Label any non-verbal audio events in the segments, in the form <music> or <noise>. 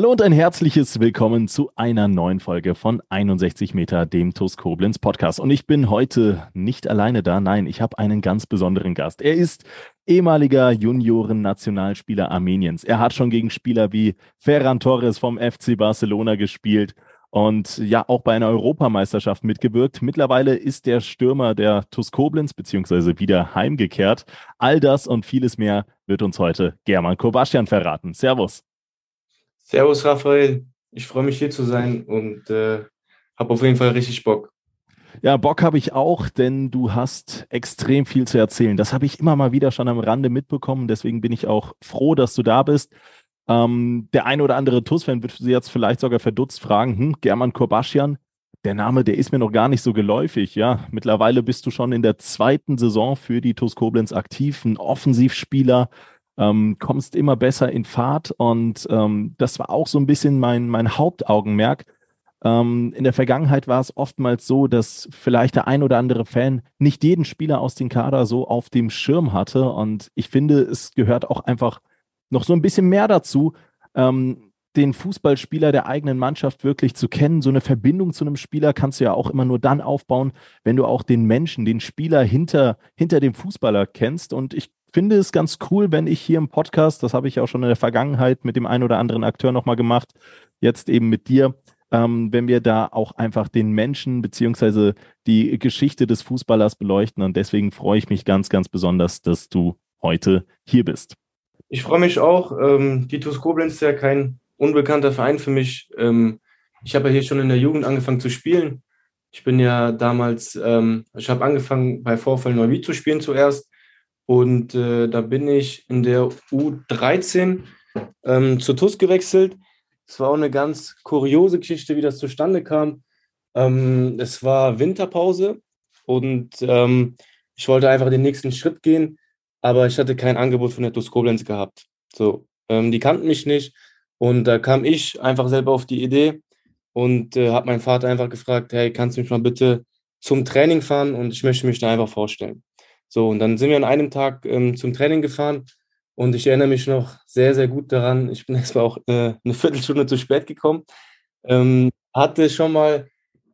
Hallo und ein herzliches Willkommen zu einer neuen Folge von 61 Meter, dem TUS Koblenz Podcast. Und ich bin heute nicht alleine da, nein, ich habe einen ganz besonderen Gast. Er ist ehemaliger Junioren-Nationalspieler Armeniens. Er hat schon gegen Spieler wie Ferran Torres vom FC Barcelona gespielt und ja auch bei einer Europameisterschaft mitgewirkt. Mittlerweile ist der Stürmer der TUS Koblenz beziehungsweise wieder heimgekehrt. All das und vieles mehr wird uns heute German Kobastian verraten. Servus. Servus Raphael, ich freue mich hier zu sein und äh, habe auf jeden Fall richtig Bock. Ja, Bock habe ich auch, denn du hast extrem viel zu erzählen. Das habe ich immer mal wieder schon am Rande mitbekommen. Deswegen bin ich auch froh, dass du da bist. Ähm, der ein oder andere TUS-Fan wird sie jetzt vielleicht sogar verdutzt fragen, hm, German Korbaschian, der Name, der ist mir noch gar nicht so geläufig. Ja, mittlerweile bist du schon in der zweiten Saison für die TUS Koblenz aktiv, ein Offensivspieler, ähm, kommst immer besser in Fahrt und ähm, das war auch so ein bisschen mein, mein Hauptaugenmerk. Ähm, in der Vergangenheit war es oftmals so, dass vielleicht der ein oder andere Fan nicht jeden Spieler aus dem Kader so auf dem Schirm hatte und ich finde, es gehört auch einfach noch so ein bisschen mehr dazu, ähm, den Fußballspieler der eigenen Mannschaft wirklich zu kennen. So eine Verbindung zu einem Spieler kannst du ja auch immer nur dann aufbauen, wenn du auch den Menschen, den Spieler hinter, hinter dem Fußballer kennst. Und ich finde es ganz cool, wenn ich hier im Podcast, das habe ich auch schon in der Vergangenheit mit dem einen oder anderen Akteur nochmal gemacht, jetzt eben mit dir, ähm, wenn wir da auch einfach den Menschen beziehungsweise die Geschichte des Fußballers beleuchten. Und deswegen freue ich mich ganz, ganz besonders, dass du heute hier bist. Ich freue mich auch. Ähm, die TuS Koblenz ist ja kein unbekannter Verein für mich. Ähm, ich habe ja hier schon in der Jugend angefangen zu spielen. Ich bin ja damals, ähm, ich habe angefangen bei Vorfall Neuwied zu spielen zuerst und äh, da bin ich in der U13 ähm, zur TUS gewechselt. Es war auch eine ganz kuriose Geschichte, wie das zustande kam. Ähm, es war Winterpause und ähm, ich wollte einfach den nächsten Schritt gehen, aber ich hatte kein Angebot von der TUS Koblenz gehabt. So, ähm, die kannten mich nicht und da kam ich einfach selber auf die Idee und äh, habe meinen Vater einfach gefragt, hey, kannst du mich mal bitte zum Training fahren und ich möchte mich da einfach vorstellen. So, und dann sind wir an einem Tag ähm, zum Training gefahren und ich erinnere mich noch sehr, sehr gut daran. Ich bin <laughs> extra auch äh, eine Viertelstunde zu spät gekommen. Ähm, hatte schon mal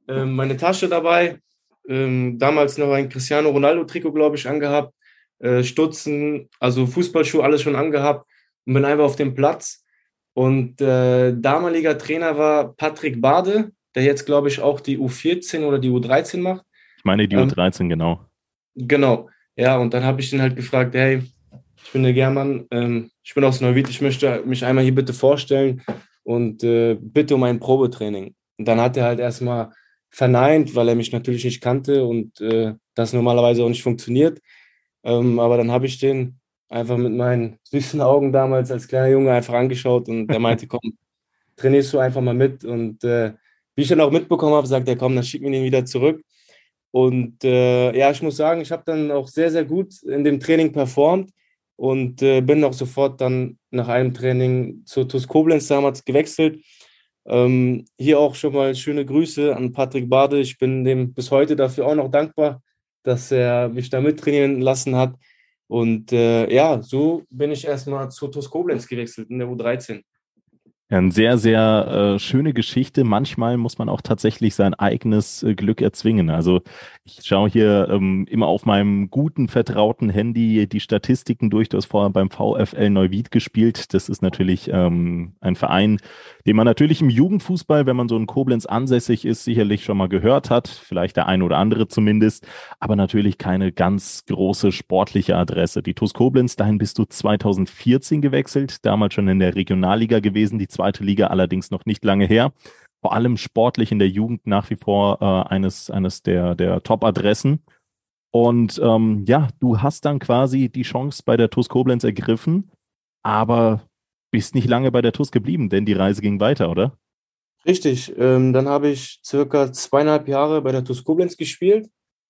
äh, meine Tasche dabei, ähm, damals noch ein Cristiano Ronaldo-Trikot, glaube ich, angehabt, äh, Stutzen, also Fußballschuhe, alles schon angehabt und bin einfach auf dem Platz. Und äh, damaliger Trainer war Patrick Bade, der jetzt, glaube ich, auch die U14 oder die U13 macht. Ich meine die U13, genau. Genau. Ja, und dann habe ich ihn halt gefragt, hey, ich bin der German, ähm, ich bin aus Neuwied, ich möchte mich einmal hier bitte vorstellen und äh, bitte um ein Probetraining. Und dann hat er halt erstmal verneint, weil er mich natürlich nicht kannte und äh, das normalerweise auch nicht funktioniert. Ähm, aber dann habe ich den einfach mit meinen <laughs> süßen Augen damals als kleiner Junge einfach angeschaut und er meinte, <laughs> komm, trainierst du einfach mal mit. Und äh, wie ich dann auch mitbekommen habe, sagt er, komm, dann schick mir den wieder zurück. Und äh, ja, ich muss sagen, ich habe dann auch sehr, sehr gut in dem Training performt und äh, bin auch sofort dann nach einem Training zur TuS Koblenz damals gewechselt. Ähm, hier auch schon mal schöne Grüße an Patrick Bade. Ich bin dem bis heute dafür auch noch dankbar, dass er mich da mittrainieren lassen hat. Und äh, ja, so bin ich erstmal zur TuS Koblenz gewechselt in der U13. Ja, eine sehr, sehr äh, schöne Geschichte. Manchmal muss man auch tatsächlich sein eigenes äh, Glück erzwingen. Also ich schaue hier ähm, immer auf meinem guten, vertrauten Handy die Statistiken durch. Du hast vorher beim VfL Neuwied gespielt. Das ist natürlich ähm, ein Verein, den man natürlich im Jugendfußball, wenn man so in Koblenz ansässig ist, sicherlich schon mal gehört hat. Vielleicht der ein oder andere zumindest. Aber natürlich keine ganz große sportliche Adresse. Die TuS Koblenz, dahin bist du 2014 gewechselt. Damals schon in der Regionalliga gewesen. Die zweite Liga allerdings noch nicht lange her. Vor allem sportlich in der Jugend nach wie vor äh, eines, eines der, der Top-Adressen. Und ähm, ja, du hast dann quasi die Chance bei der TuS Koblenz ergriffen, aber bist nicht lange bei der TuS geblieben, denn die Reise ging weiter, oder? Richtig, ähm, dann habe ich circa zweieinhalb Jahre bei der TuS Koblenz gespielt,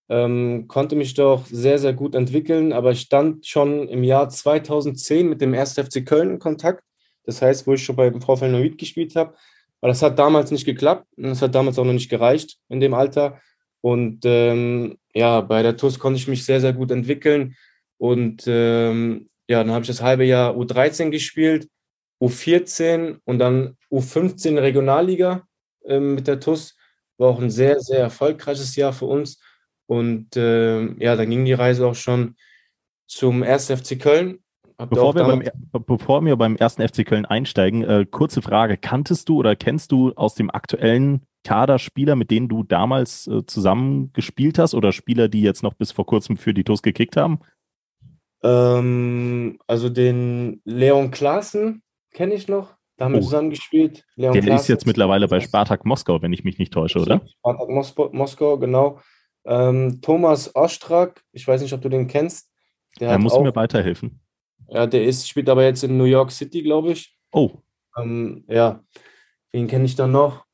ähm, konnte mich doch sehr, sehr gut entwickeln, aber ich stand schon im Jahr 2010 mit dem 1. FC Köln in Kontakt. Das heißt, wo ich schon beim VfL Neuwied gespielt habe. Aber das hat damals nicht geklappt und das hat damals auch noch nicht gereicht in dem Alter. Und ähm, ja, bei der TuS konnte ich mich sehr, sehr gut entwickeln. Und ähm, ja, dann habe ich das halbe Jahr U13 gespielt U14 und dann U15 Regionalliga äh, mit der TUS. War auch ein sehr, sehr erfolgreiches Jahr für uns. Und äh, ja, dann ging die Reise auch schon zum 1. FC Köln. Bevor wir, beim, bevor wir beim 1. FC Köln einsteigen, äh, kurze Frage. Kanntest du oder kennst du aus dem aktuellen Kader Spieler, mit denen du damals äh, zusammen gespielt hast oder Spieler, die jetzt noch bis vor kurzem für die TUS gekickt haben? Ähm, also den Leon Klaassen, kenne ich noch. Da haben wir oh. zusammen gespielt. Leon Der Klaas ist jetzt mittlerweile bei Spartak Moskau, wenn ich mich nicht täusche, oder? Spartak Moskau, Moskau genau. Ähm, Thomas Ostrak, ich weiß nicht, ob du den kennst. Der er muss auch, mir weiterhelfen. Ja, der ist, spielt aber jetzt in New York City, glaube ich. Oh. Ähm, ja, wen kenne ich dann noch?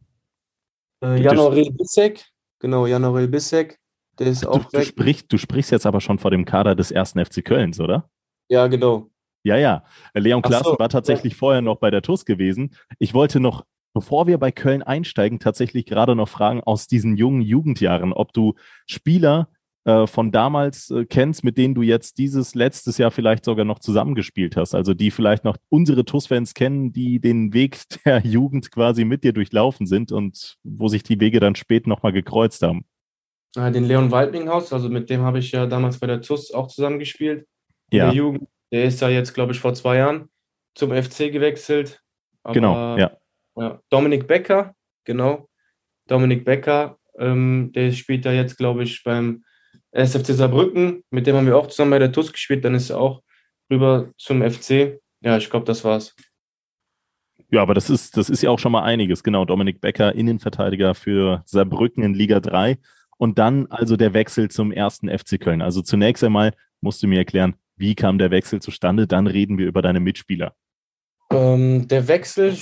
Äh, Janorel Bissek. Genau, Janorel Bissek. Der ist du, auch du, sprichst, du sprichst jetzt aber schon vor dem Kader des ersten FC Kölns, oder? Ja, genau. Ja, ja. Leon Klaassen so. war tatsächlich vorher noch bei der TUS gewesen. Ich wollte noch, bevor wir bei Köln einsteigen, tatsächlich gerade noch fragen aus diesen jungen Jugendjahren, ob du Spieler äh, von damals äh, kennst, mit denen du jetzt dieses letztes Jahr vielleicht sogar noch zusammengespielt hast. Also die vielleicht noch unsere TUS-Fans kennen, die den Weg <laughs> der Jugend quasi mit dir durchlaufen sind und wo sich die Wege dann spät nochmal gekreuzt haben. Den Leon Waldminghaus, also mit dem habe ich ja damals bei der TUS auch zusammengespielt. Ja. Der Jugend. Der ist ja jetzt, glaube ich, vor zwei Jahren zum FC gewechselt. Aber, genau, ja. ja. Dominik Becker, genau. Dominik Becker, ähm, der spielt ja jetzt, glaube ich, beim SFC Saarbrücken. Mit dem haben wir auch zusammen bei der TUS gespielt. Dann ist er auch rüber zum FC. Ja, ich glaube, das war's. Ja, aber das ist, das ist ja auch schon mal einiges. Genau, Dominik Becker, Innenverteidiger für Saarbrücken in Liga 3. Und dann also der Wechsel zum ersten FC Köln. Also zunächst einmal musst du mir erklären, wie kam der Wechsel zustande? Dann reden wir über deine Mitspieler. Ähm, der Wechsel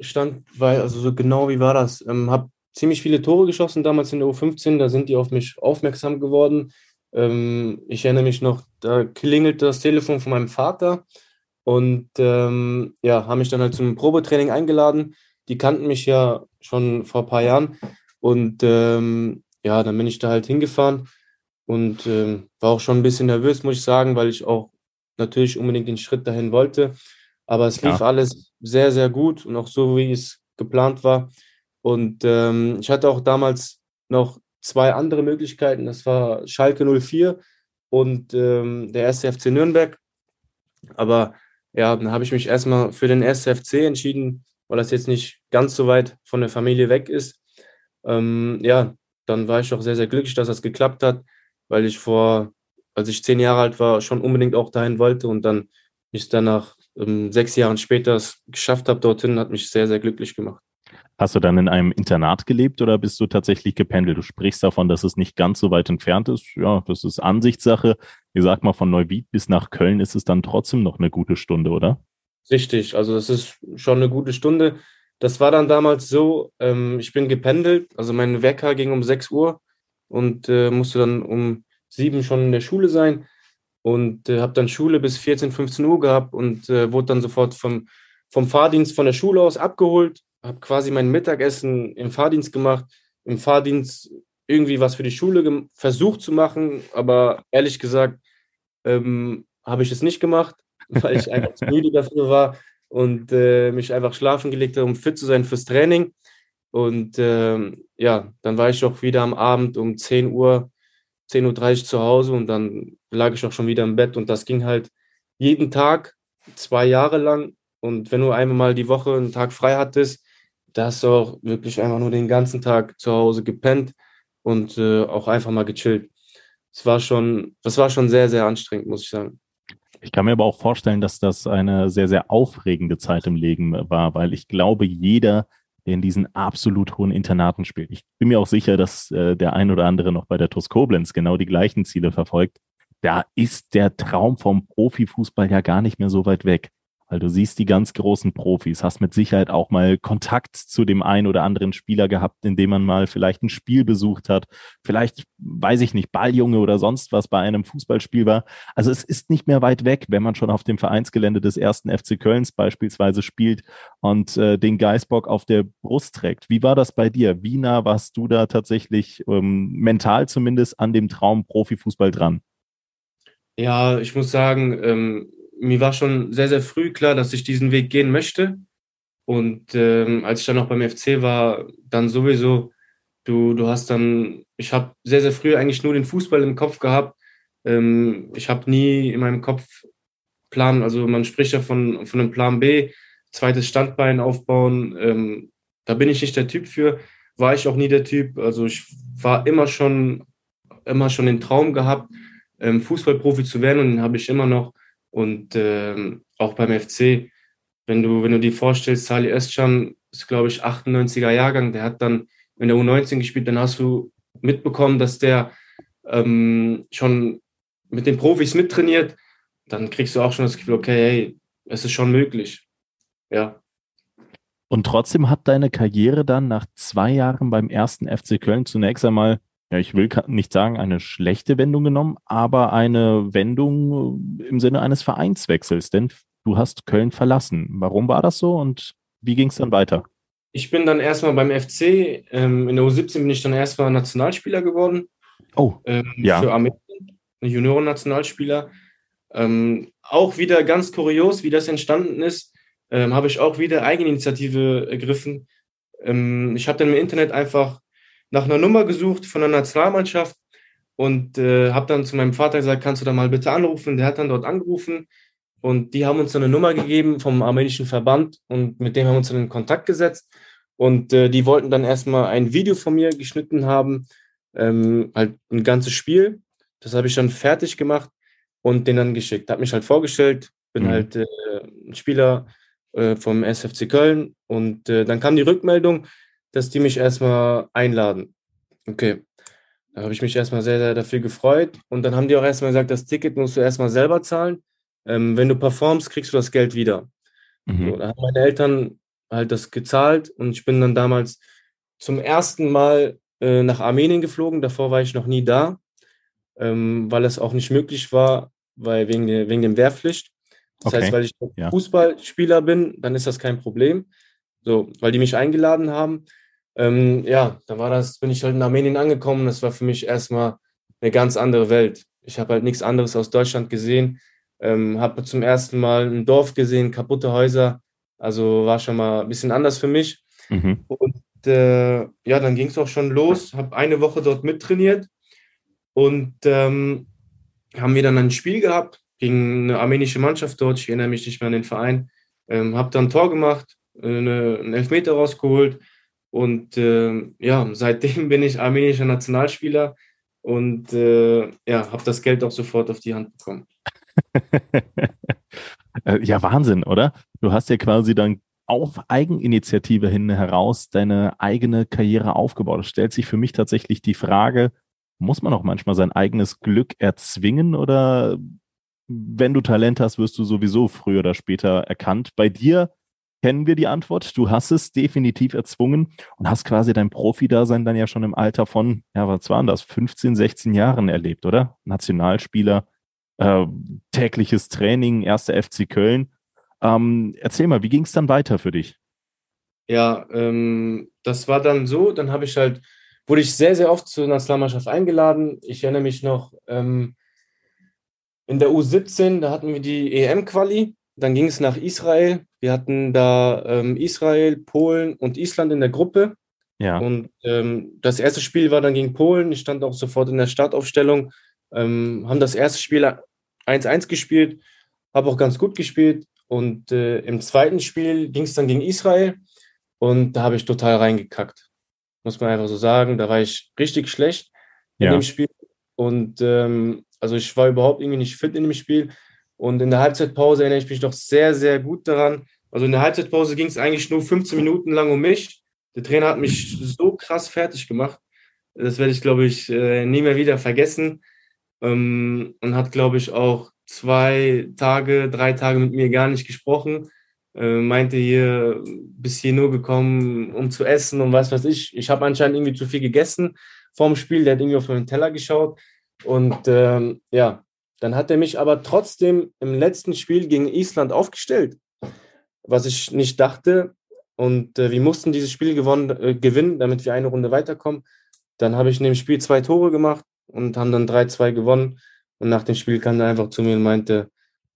stand, weil, also so genau wie war das? Ähm, habe ziemlich viele Tore geschossen damals in der U15, da sind die auf mich aufmerksam geworden. Ähm, ich erinnere mich noch, da klingelt das Telefon von meinem Vater und ähm, ja, haben mich dann halt zum Probetraining eingeladen. Die kannten mich ja schon vor ein paar Jahren und ähm, ja, dann bin ich da halt hingefahren und äh, war auch schon ein bisschen nervös, muss ich sagen, weil ich auch natürlich unbedingt den Schritt dahin wollte. Aber es lief ja. alles sehr, sehr gut und auch so, wie es geplant war. Und ähm, ich hatte auch damals noch zwei andere Möglichkeiten. Das war Schalke 04 und ähm, der erste FC Nürnberg. Aber ja, dann habe ich mich erstmal für den ersten FC entschieden, weil das jetzt nicht ganz so weit von der Familie weg ist. Ähm, ja, dann war ich auch sehr, sehr glücklich, dass das geklappt hat weil ich vor, als ich zehn Jahre alt war, schon unbedingt auch dahin wollte und dann ich danach ähm, sechs Jahren später es geschafft habe dorthin, hat mich sehr, sehr glücklich gemacht. Hast du dann in einem Internat gelebt oder bist du tatsächlich gependelt? Du sprichst davon, dass es nicht ganz so weit entfernt ist. Ja, das ist Ansichtssache. Ich sag mal, von Neuwied bis nach Köln ist es dann trotzdem noch eine gute Stunde, oder? Richtig, also das ist schon eine gute Stunde. Das war dann damals so, ähm, ich bin gependelt, also mein Wecker ging um 6 Uhr und äh, musste dann um sieben schon in der Schule sein und äh, habe dann Schule bis 14, 15 Uhr gehabt und äh, wurde dann sofort vom, vom Fahrdienst von der Schule aus abgeholt, habe quasi mein Mittagessen im Fahrdienst gemacht, im Fahrdienst irgendwie was für die Schule versucht zu machen, aber ehrlich gesagt ähm, habe ich es nicht gemacht, <laughs> weil ich einfach zu müde dafür war und äh, mich einfach schlafen gelegt habe, um fit zu sein fürs Training. Und ähm, ja, dann war ich auch wieder am Abend um 10 Uhr, 10.30 Uhr zu Hause und dann lag ich auch schon wieder im Bett und das ging halt jeden Tag, zwei Jahre lang. Und wenn du einmal mal die Woche einen Tag frei hattest, da hast du auch wirklich einfach nur den ganzen Tag zu Hause gepennt und äh, auch einfach mal gechillt. Es war schon, das war schon sehr, sehr anstrengend, muss ich sagen. Ich kann mir aber auch vorstellen, dass das eine sehr, sehr aufregende Zeit im Leben war, weil ich glaube, jeder der in diesen absolut hohen Internaten spielt. Ich bin mir auch sicher, dass äh, der ein oder andere noch bei der TuS Koblenz genau die gleichen Ziele verfolgt. Da ist der Traum vom Profifußball ja gar nicht mehr so weit weg. Weil du siehst die ganz großen Profis, hast mit Sicherheit auch mal Kontakt zu dem einen oder anderen Spieler gehabt, indem man mal vielleicht ein Spiel besucht hat, vielleicht, weiß ich nicht, Balljunge oder sonst was bei einem Fußballspiel war. Also es ist nicht mehr weit weg, wenn man schon auf dem Vereinsgelände des ersten FC Kölns beispielsweise spielt und äh, den Geißbock auf der Brust trägt. Wie war das bei dir? Wie nah warst du da tatsächlich ähm, mental zumindest an dem Traum Profifußball dran? Ja, ich muss sagen, ähm, mir war schon sehr, sehr früh klar, dass ich diesen Weg gehen möchte. Und ähm, als ich dann noch beim FC war, dann sowieso, du, du hast dann, ich habe sehr, sehr früh eigentlich nur den Fußball im Kopf gehabt. Ähm, ich habe nie in meinem Kopf Plan, also man spricht ja von, von einem Plan B, zweites Standbein aufbauen. Ähm, da bin ich nicht der Typ für, war ich auch nie der Typ. Also ich war immer schon, immer schon den Traum gehabt, ähm, Fußballprofi zu werden und den habe ich immer noch. Und ähm, auch beim FC, wenn du, wenn du dir vorstellst, Sali Özcan ist, glaube ich, 98er Jahrgang, der hat dann in der U19 gespielt, dann hast du mitbekommen, dass der ähm, schon mit den Profis mittrainiert, dann kriegst du auch schon das Gefühl, okay, hey, es ist schon möglich. Ja. Und trotzdem hat deine Karriere dann nach zwei Jahren beim ersten FC Köln zunächst einmal ja, ich will nicht sagen, eine schlechte Wendung genommen, aber eine Wendung im Sinne eines Vereinswechsels, denn du hast Köln verlassen. Warum war das so und wie ging es dann weiter? Ich bin dann erstmal beim FC, ähm, in der U17 bin ich dann erstmal Nationalspieler geworden. Oh, ähm, ja. Für Armenien, Junioren-Nationalspieler. Ähm, auch wieder ganz kurios, wie das entstanden ist, ähm, habe ich auch wieder Eigeninitiative ergriffen. Ähm, ich habe dann im Internet einfach nach einer Nummer gesucht von der Nationalmannschaft und äh, habe dann zu meinem Vater gesagt, kannst du da mal bitte anrufen? Der hat dann dort angerufen und die haben uns dann eine Nummer gegeben vom armenischen Verband und mit dem haben wir uns dann in Kontakt gesetzt und äh, die wollten dann erstmal ein Video von mir geschnitten haben, ähm, halt ein ganzes Spiel. Das habe ich dann fertig gemacht und den dann geschickt. Habe mich halt vorgestellt, bin mhm. halt äh, ein Spieler äh, vom SFC Köln und äh, dann kam die Rückmeldung, dass die mich erstmal einladen. Okay. Da habe ich mich erstmal sehr, sehr dafür gefreut. Und dann haben die auch erstmal gesagt, das Ticket musst du erstmal selber zahlen. Ähm, wenn du performst, kriegst du das Geld wieder. Mhm. So, da haben meine Eltern halt das gezahlt und ich bin dann damals zum ersten Mal äh, nach Armenien geflogen. Davor war ich noch nie da, ähm, weil es auch nicht möglich war, weil wegen, der, wegen dem Wehrpflicht. Das okay. heißt, weil ich ja. Fußballspieler bin, dann ist das kein Problem. So, weil die mich eingeladen haben. Ähm, ja, da war das, bin ich halt in Armenien angekommen. Das war für mich erstmal eine ganz andere Welt. Ich habe halt nichts anderes aus Deutschland gesehen. Ähm, habe zum ersten Mal ein Dorf gesehen, kaputte Häuser. Also war schon mal ein bisschen anders für mich. Mhm. Und äh, ja, dann ging es auch schon los. Habe eine Woche dort mittrainiert und ähm, haben wir dann ein Spiel gehabt gegen eine armenische Mannschaft dort. Ich erinnere mich nicht mehr an den Verein. Ähm, habe dann ein Tor gemacht, eine, einen Elfmeter rausgeholt. Und äh, ja, seitdem bin ich armenischer Nationalspieler und äh, ja, habe das Geld auch sofort auf die Hand bekommen. <laughs> Äh, ja, Wahnsinn, oder? Du hast ja quasi dann auf Eigeninitiative hin heraus deine eigene Karriere aufgebaut. Es stellt sich für mich tatsächlich die Frage, muss man auch manchmal sein eigenes Glück erzwingen oder wenn du Talent hast, wirst du sowieso früher oder später erkannt. Bei dir kennen wir die Antwort. Du hast es definitiv erzwungen und hast quasi dein Profi-Dasein dann ja schon im Alter von, ja, was waren das, 15, 16 Jahren erlebt, oder? Nationalspieler, äh, tägliches Training, erster FC Köln. Ähm, erzähl mal, wie ging es dann weiter für dich? Ja, ähm, das war dann so, dann habe ich halt, wurde ich sehr, sehr oft zur Nationalmannschaft eingeladen. Ich erinnere mich noch, ähm, in der U17, da hatten wir die EM-Quali dann ging es nach Israel. Wir hatten da ähm, Israel, Polen und Island in der Gruppe. Ja. Und ähm, das erste Spiel war dann gegen Polen. Ich stand auch sofort in der Startaufstellung. Ähm, haben das erste Spiel 1-1 gespielt, habe auch ganz gut gespielt. Und äh, im zweiten Spiel ging es dann gegen Israel und da habe ich total reingekackt. Muss man einfach so sagen. Da war ich richtig schlecht in ja. dem Spiel. Und ähm, also ich war überhaupt irgendwie nicht fit in dem Spiel. Und in der Halbzeitpause erinnere ich mich noch sehr, sehr gut daran. Also in der Halbzeitpause ging es eigentlich nur 15 Minuten lang um mich. Der Trainer hat mich so krass fertig gemacht. Das werde ich, glaube ich, äh, nie mehr wieder vergessen. Ähm, und hat, glaube ich, auch zwei Tage, drei Tage mit mir gar nicht gesprochen. Äh, meinte hier, bis hier nur gekommen, um zu essen und was weiß ich. Ich habe anscheinend irgendwie zu viel gegessen vorm Spiel. Der hat irgendwie auf meinen Teller geschaut. Und ähm, ja, dann hat er mich aber trotzdem im letzten Spiel gegen Island aufgestellt, was ich nicht dachte. Und äh, wir mussten dieses Spiel gewonnen, äh, gewinnen, damit wir eine Runde weiterkommen. Dann habe ich in dem Spiel zwei Tore gemacht und haben dann 3-2 gewonnen. Und nach dem Spiel kam er einfach zu mir und meinte,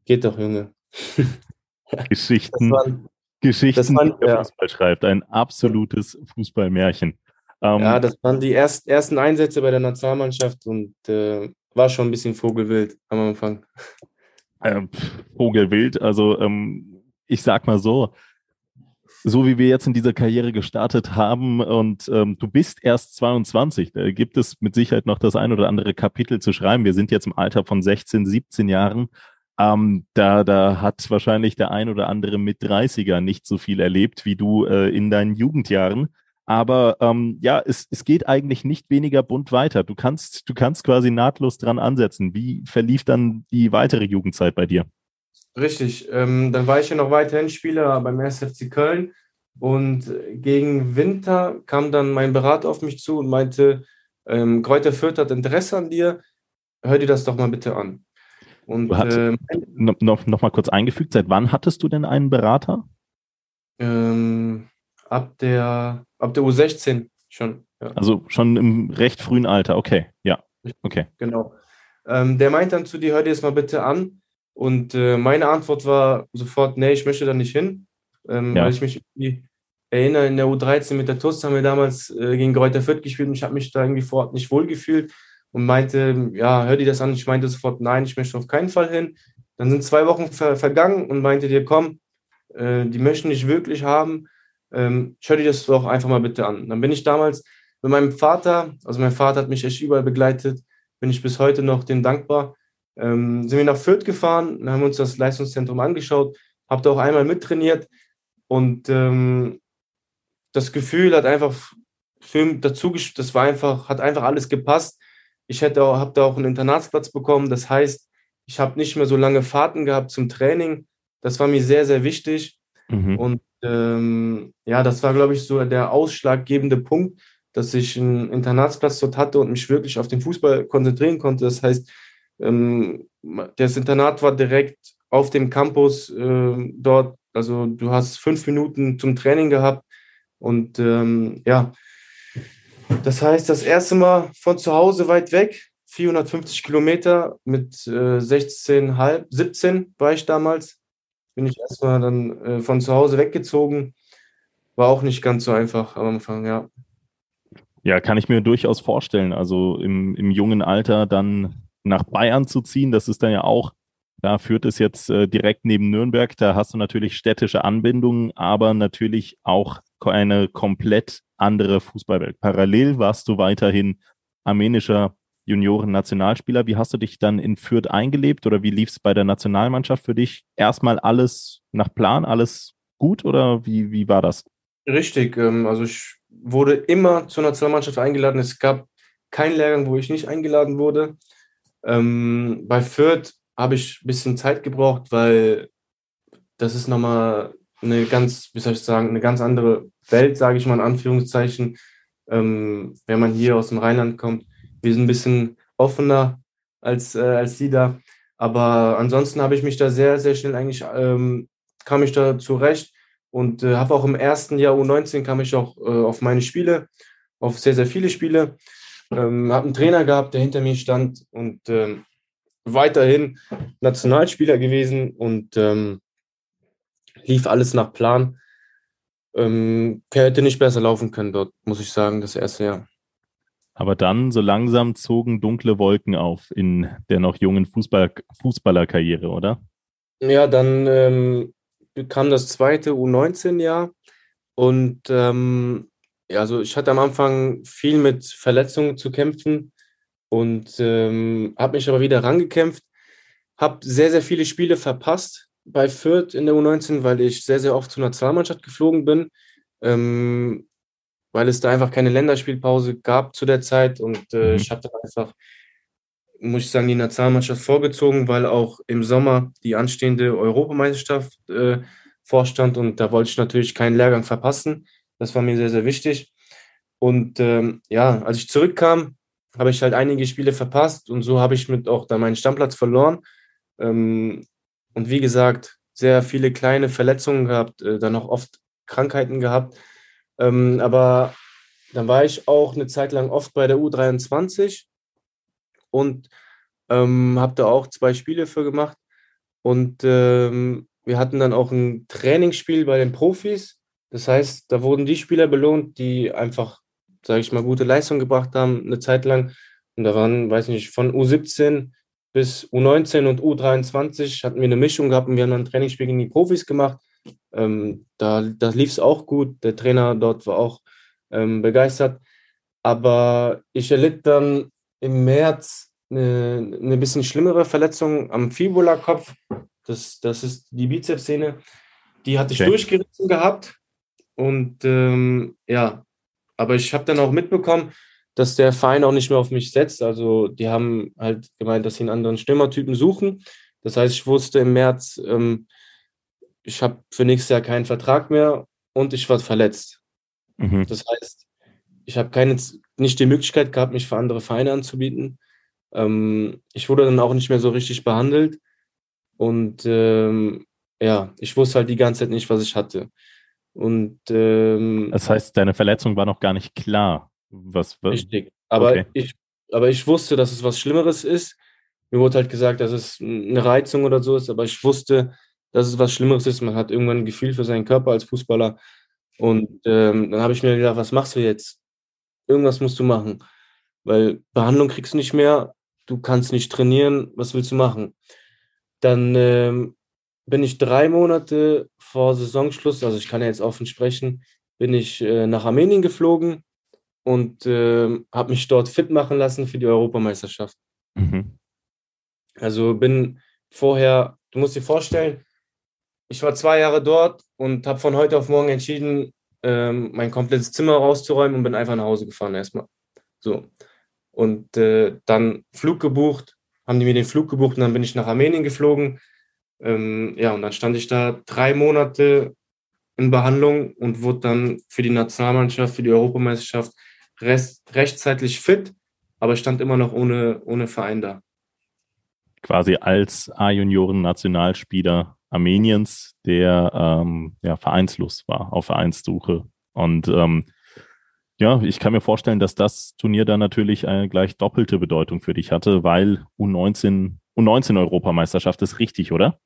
geht doch, Junge. <laughs> Geschichten, waren, Geschichten, waren, die der ja. Fußball schreibt. Ein absolutes Fußballmärchen. Ähm, ja, das waren die erst, ersten Einsätze bei der Nationalmannschaft und äh, war schon ein bisschen Vogelwild am Anfang. Äh, Vogelwild, also ähm, ich sag mal so, so wie wir jetzt in dieser Karriere gestartet haben und ähm, du bist erst 22, da gibt es mit Sicherheit noch das ein oder andere Kapitel zu schreiben. Wir sind jetzt im Alter von 16, 17 Jahren. Ähm, da, da hat wahrscheinlich der ein oder andere mit 30er nicht so viel erlebt wie du äh, in deinen Jugendjahren. Aber ähm, ja, es, es geht eigentlich nicht weniger bunt weiter. Du kannst, du kannst quasi nahtlos dran ansetzen. Wie verlief dann die weitere Jugendzeit bei dir? Richtig. Ähm, dann war ich ja noch weiterhin Spieler beim SFC Köln und gegen Winter kam dann mein Berater auf mich zu und meinte, ähm, Kräuter Fürth hat Interesse an dir, hör dir das doch mal bitte an. Und hast, ähm, noch, noch mal kurz eingefügt, seit wann hattest du denn einen Berater? Ähm, ab der, ab der U16 schon. Ja. Also schon im recht frühen Alter, okay, ja, okay. Genau. Ähm, der meint dann zu dir, hör dir das mal bitte an. Und äh, meine Antwort war sofort, nee, ich möchte da nicht hin. Ähm, ja. Weil ich mich irgendwie erinnere, in der U13 mit der TUS haben wir damals äh, gegen Greuther Fürth gespielt und ich habe mich da irgendwie vor Ort nicht wohl gefühlt und meinte, ja, hör dir das an. Ich meinte sofort, nein, ich möchte auf keinen Fall hin. Dann sind zwei Wochen ver vergangen und meinte dir, komm, äh, die möchten dich wirklich haben. Ähm, hör dir das doch einfach mal bitte an. Dann bin ich damals mit meinem Vater, also mein Vater hat mich echt überall begleitet, bin ich bis heute noch dem dankbar. Ähm, sind wir nach Fürth gefahren, haben uns das Leistungszentrum angeschaut, habe da auch einmal mittrainiert und ähm, das Gefühl hat einfach für, dazu, das war einfach, hat einfach alles gepasst. Ich hätte auch, habe da auch einen Internatsplatz bekommen, das heißt, ich habe nicht mehr so lange Fahrten gehabt zum Training. Das war mir sehr, sehr wichtig. Mhm. Und ähm, ja, das war, glaube ich, so der ausschlaggebende Punkt, dass ich einen Internatsplatz dort hatte und mich wirklich auf den Fußball konzentrieren konnte. Das heißt, ähm, das Internat war direkt auf dem Campus äh, dort. Also du hast fünf Minuten zum Training gehabt und ähm, ja, das heißt, das erste Mal von zu Hause weit weg, 450 Kilometer mit äh, 16, halb, 17 war ich damals. Bin ich erstmal dann äh, von zu Hause weggezogen. War auch nicht ganz so einfach am Anfang, ja. Ja, kann ich mir durchaus vorstellen. Also im, im jungen Alter dann nach Bayern zu ziehen, das ist dann ja auch, da führt es jetzt äh, direkt neben Nürnberg, da hast du natürlich städtische Anbindungen, aber natürlich auch eine komplett andere Fußballwelt. Parallel warst du weiterhin armenischer Junioren-Nationalspieler. Wie hast du dich dann in Fürth eingelebt oder wie lief es bei der Nationalmannschaft für dich? Erstmal alles nach Plan, alles gut oder wie, wie war das? Richtig, ähm, also ich wurde immer zur Nationalmannschaft eingeladen. Es gab keinen Lehrgang, wo ich nicht eingeladen wurde. Ähm, bei Fürth habe ich ein bisschen Zeit gebraucht, weil das ist nochmal eine ganz, wie soll ich sagen, eine ganz andere Welt, sage ich mal in Anführungszeichen, ähm, wenn man hier aus dem Rheinland kommt. Wir sind ein bisschen offener als, äh, als die da. Aber ansonsten habe ich mich da sehr, sehr schnell eigentlich, ähm, kam ich da zurecht und äh, habe auch im ersten Jahr U19 kam ich auch äh, auf meine Spiele, auf sehr, sehr viele Spiele. Ähm, habe einen Trainer gehabt, der hinter mir stand und ähm, weiterhin Nationalspieler gewesen und ähm, lief alles nach Plan. Ähm, hätte nicht besser laufen können dort, muss ich sagen, das erste Jahr. Aber dann so langsam zogen dunkle Wolken auf in der noch jungen Fußball Fußballerkarriere, oder? Ja, dann ähm, kam das zweite U19-Jahr und ähm, ja, also ich hatte am Anfang viel mit Verletzungen zu kämpfen und ähm, habe mich aber wieder rangekämpft, habe sehr, sehr viele Spiele verpasst bei Fürth in der U19, weil ich sehr, sehr oft zur Nationalmannschaft geflogen bin, ähm, weil es da einfach keine Länderspielpause gab zu der Zeit und äh, mhm. ich hatte einfach muss ich sagen, die Nationalmannschaft vorgezogen, weil auch im Sommer die anstehende Europameisterschaft äh, vorstand und da wollte ich natürlich keinen Lehrgang verpassen. Das war mir sehr, sehr wichtig. Und ähm, ja, als ich zurückkam, habe ich halt einige Spiele verpasst und so habe ich mit auch dann meinen Stammplatz verloren. Ähm, und wie gesagt, sehr viele kleine Verletzungen gehabt, äh, dann auch oft Krankheiten gehabt. Ähm, aber dann war ich auch eine Zeit lang oft bei der U23 und ähm, habe da auch zwei Spiele für gemacht. Und ähm, wir hatten dann auch ein Trainingsspiel bei den Profis. Das heißt, da wurden die Spieler belohnt, die einfach, sage ich mal, gute Leistung gebracht haben, eine Zeit lang. Und da waren, weiß nicht, von U17 bis U19 und U23 hatten wir eine Mischung gehabt und wir haben dann ein Trainingsspiel gegen die Profis gemacht. Ähm, da da lief es auch gut. Der Trainer dort war auch ähm, begeistert. Aber ich erlitt dann im März eine, eine bisschen schlimmere Verletzung am Fibula-Kopf. Das, das ist die Bizepssehne. Die hatte ich okay. durchgerissen gehabt. Und ähm, ja, aber ich habe dann auch mitbekommen, dass der Verein auch nicht mehr auf mich setzt. Also die haben halt gemeint, dass sie einen anderen Stürmertypen suchen. Das heißt, ich wusste im März, ähm, ich habe für nächstes Jahr keinen Vertrag mehr und ich war verletzt. Mhm. Das heißt, ich habe keine, nicht die Möglichkeit gehabt, mich für andere Vereine anzubieten. Ähm, ich wurde dann auch nicht mehr so richtig behandelt. Und ähm, ja, ich wusste halt die ganze Zeit nicht, was ich hatte. Und ähm, das heißt, deine Verletzung war noch gar nicht klar. Was, was? Richtig. Aber, okay. ich, aber ich wusste, dass es was Schlimmeres ist. Mir wurde halt gesagt, dass es eine Reizung oder so ist, aber ich wusste, dass es was Schlimmeres ist. Man hat irgendwann ein Gefühl für seinen Körper als Fußballer. Und ähm, dann habe ich mir gedacht, was machst du jetzt? Irgendwas musst du machen. Weil Behandlung kriegst du nicht mehr, du kannst nicht trainieren, was willst du machen? Dann ähm, bin ich drei Monate vor Saisonschluss, also ich kann ja jetzt offen sprechen, bin ich äh, nach Armenien geflogen und äh, habe mich dort fit machen lassen für die Europameisterschaft. Mhm. Also bin vorher, du musst dir vorstellen, ich war zwei Jahre dort und habe von heute auf morgen entschieden, ähm, mein komplettes Zimmer rauszuräumen und bin einfach nach Hause gefahren erstmal. So. Und äh, dann Flug gebucht, haben die mir den Flug gebucht und dann bin ich nach Armenien geflogen. Ähm, ja, und dann stand ich da drei Monate in Behandlung und wurde dann für die Nationalmannschaft, für die Europameisterschaft rest, rechtzeitig fit, aber stand immer noch ohne, ohne Verein da. Quasi als A-Junioren-Nationalspieler Armeniens, der ähm, ja, vereinslos war, auf Vereinssuche. Und ähm, ja, ich kann mir vorstellen, dass das Turnier dann natürlich eine gleich doppelte Bedeutung für dich hatte, weil U19, U19 Europameisterschaft ist richtig, oder?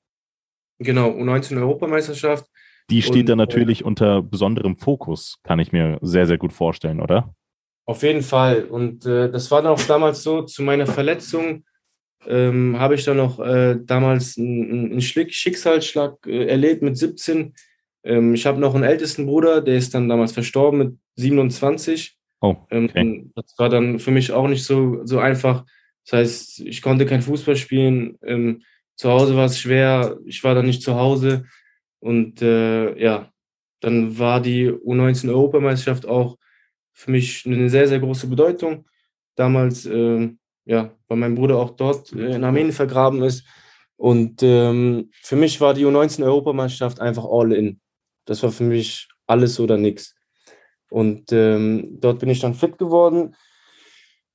Genau, U19 Europameisterschaft. Die steht und, dann äh, natürlich äh, unter besonderem Fokus, kann ich mir sehr, sehr gut vorstellen, oder? Auf jeden Fall. Und äh, das war dann auch damals so, zu meiner Verletzung ähm, habe ich dann noch äh, damals einen, einen Schicksalsschlag äh, erlebt mit 17. Ähm, ich habe noch einen ältesten Bruder, der ist dann damals verstorben mit 27. Oh, ähm, okay. Ähm, das war dann für mich auch nicht so, so einfach. Das heißt, ich konnte kein Fußball spielen. Ähm, zu Hause war es schwer. Ich war dann nicht zu Hause. Und äh, ja, dann war die U19-Europameisterschaft auch für mich eine sehr, sehr große Bedeutung. Damals, äh, ja, weil mein Bruder auch dort äh, in Armenien vergraben ist. Und ähm, für mich war die U19-Europameisterschaft einfach all in. Das war für mich alles oder nichts. Und ähm, dort bin ich dann fit geworden.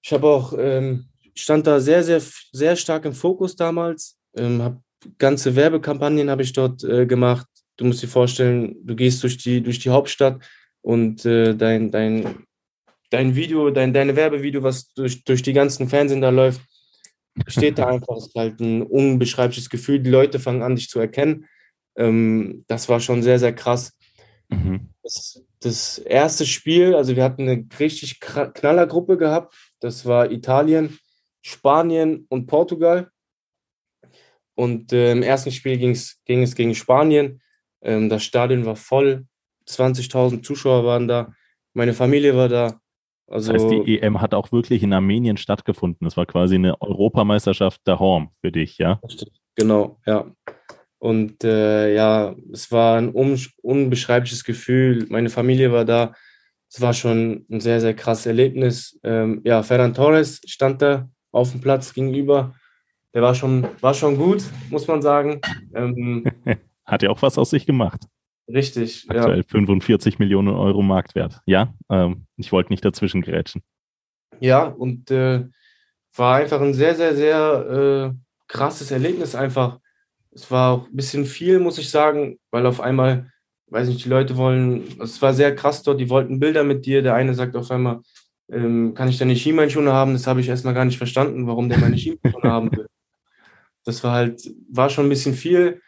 Ich habe auch, ähm, stand da sehr, sehr, sehr stark im Fokus damals. Ähm, hab ganze Werbekampagnen habe ich dort äh, gemacht. Du musst dir vorstellen, du gehst durch die, durch die Hauptstadt und äh, dein, dein dein Video, dein, deine Werbevideo, was durch, durch die ganzen Fernsehen da läuft, steht da <laughs> einfach, es ist halt ein unbeschreibliches Gefühl. Die Leute fangen an, dich zu erkennen. Ähm, das war schon sehr, sehr krass. Mhm. Das, das, erste Spiel, also wir hatten eine richtig Knallergruppe gehabt. Das war Italien, Spanien und Portugal. Und äh, im ersten Spiel ging es gegen Spanien. Ähm, das Stadion war voll. 20.000 Zuschauer waren da. Meine Familie war da. Also, das heißt, die EM hat auch wirklich in Armenien stattgefunden. Es war quasi eine Europameisterschaft der Horm für dich, ja? Genau, ja. Und äh, ja, es war ein unbeschreibliches Gefühl. Meine Familie war da. Es war schon ein sehr, sehr krasses Erlebnis. Ähm, ja, Ferran Torres stand da auf dem Platz gegenüber. Der war schon, war schon gut, muss man sagen. Ähm, <laughs> Hat ja auch was aus sich gemacht. Richtig. Aktuell ja. 45 Millionen Euro Marktwert. Ja, ähm, ich wollte nicht dazwischen grätschen. Ja, und äh, war einfach ein sehr, sehr, sehr äh, krasses Erlebnis einfach. Es war auch ein bisschen viel, muss ich sagen, weil auf einmal, weiß nicht, die Leute wollen, es war sehr krass dort, die wollten Bilder mit dir. Der eine sagt auf einmal, ähm, kann ich deine Schienbeinschoner haben? Das habe ich erstmal gar nicht verstanden, warum der meine Schienbeinschoner haben will. Das war halt, war schon ein bisschen viel.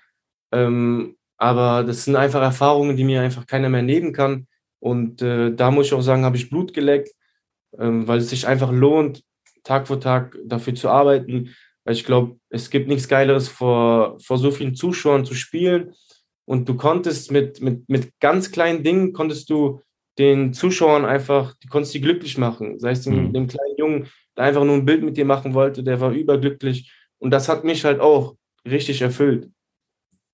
Ähm, aber das sind einfach Erfahrungen, die mir einfach keiner mehr nehmen kann. Und äh, da muss ich auch sagen, habe ich Blut geleckt, ähm, weil es sich einfach lohnt, Tag für Tag dafür zu arbeiten. Weil ich glaube, es gibt nichts Geileres, vor, vor so vielen Zuschauern zu spielen. Und du konntest mit, mit, mit ganz kleinen Dingen, konntest du den Zuschauern einfach, die konntest die glücklich machen. Sei es mhm. dem kleinen Jungen, der einfach nur ein Bild mit dir machen wollte, der war überglücklich. Und das hat mich halt auch richtig erfüllt.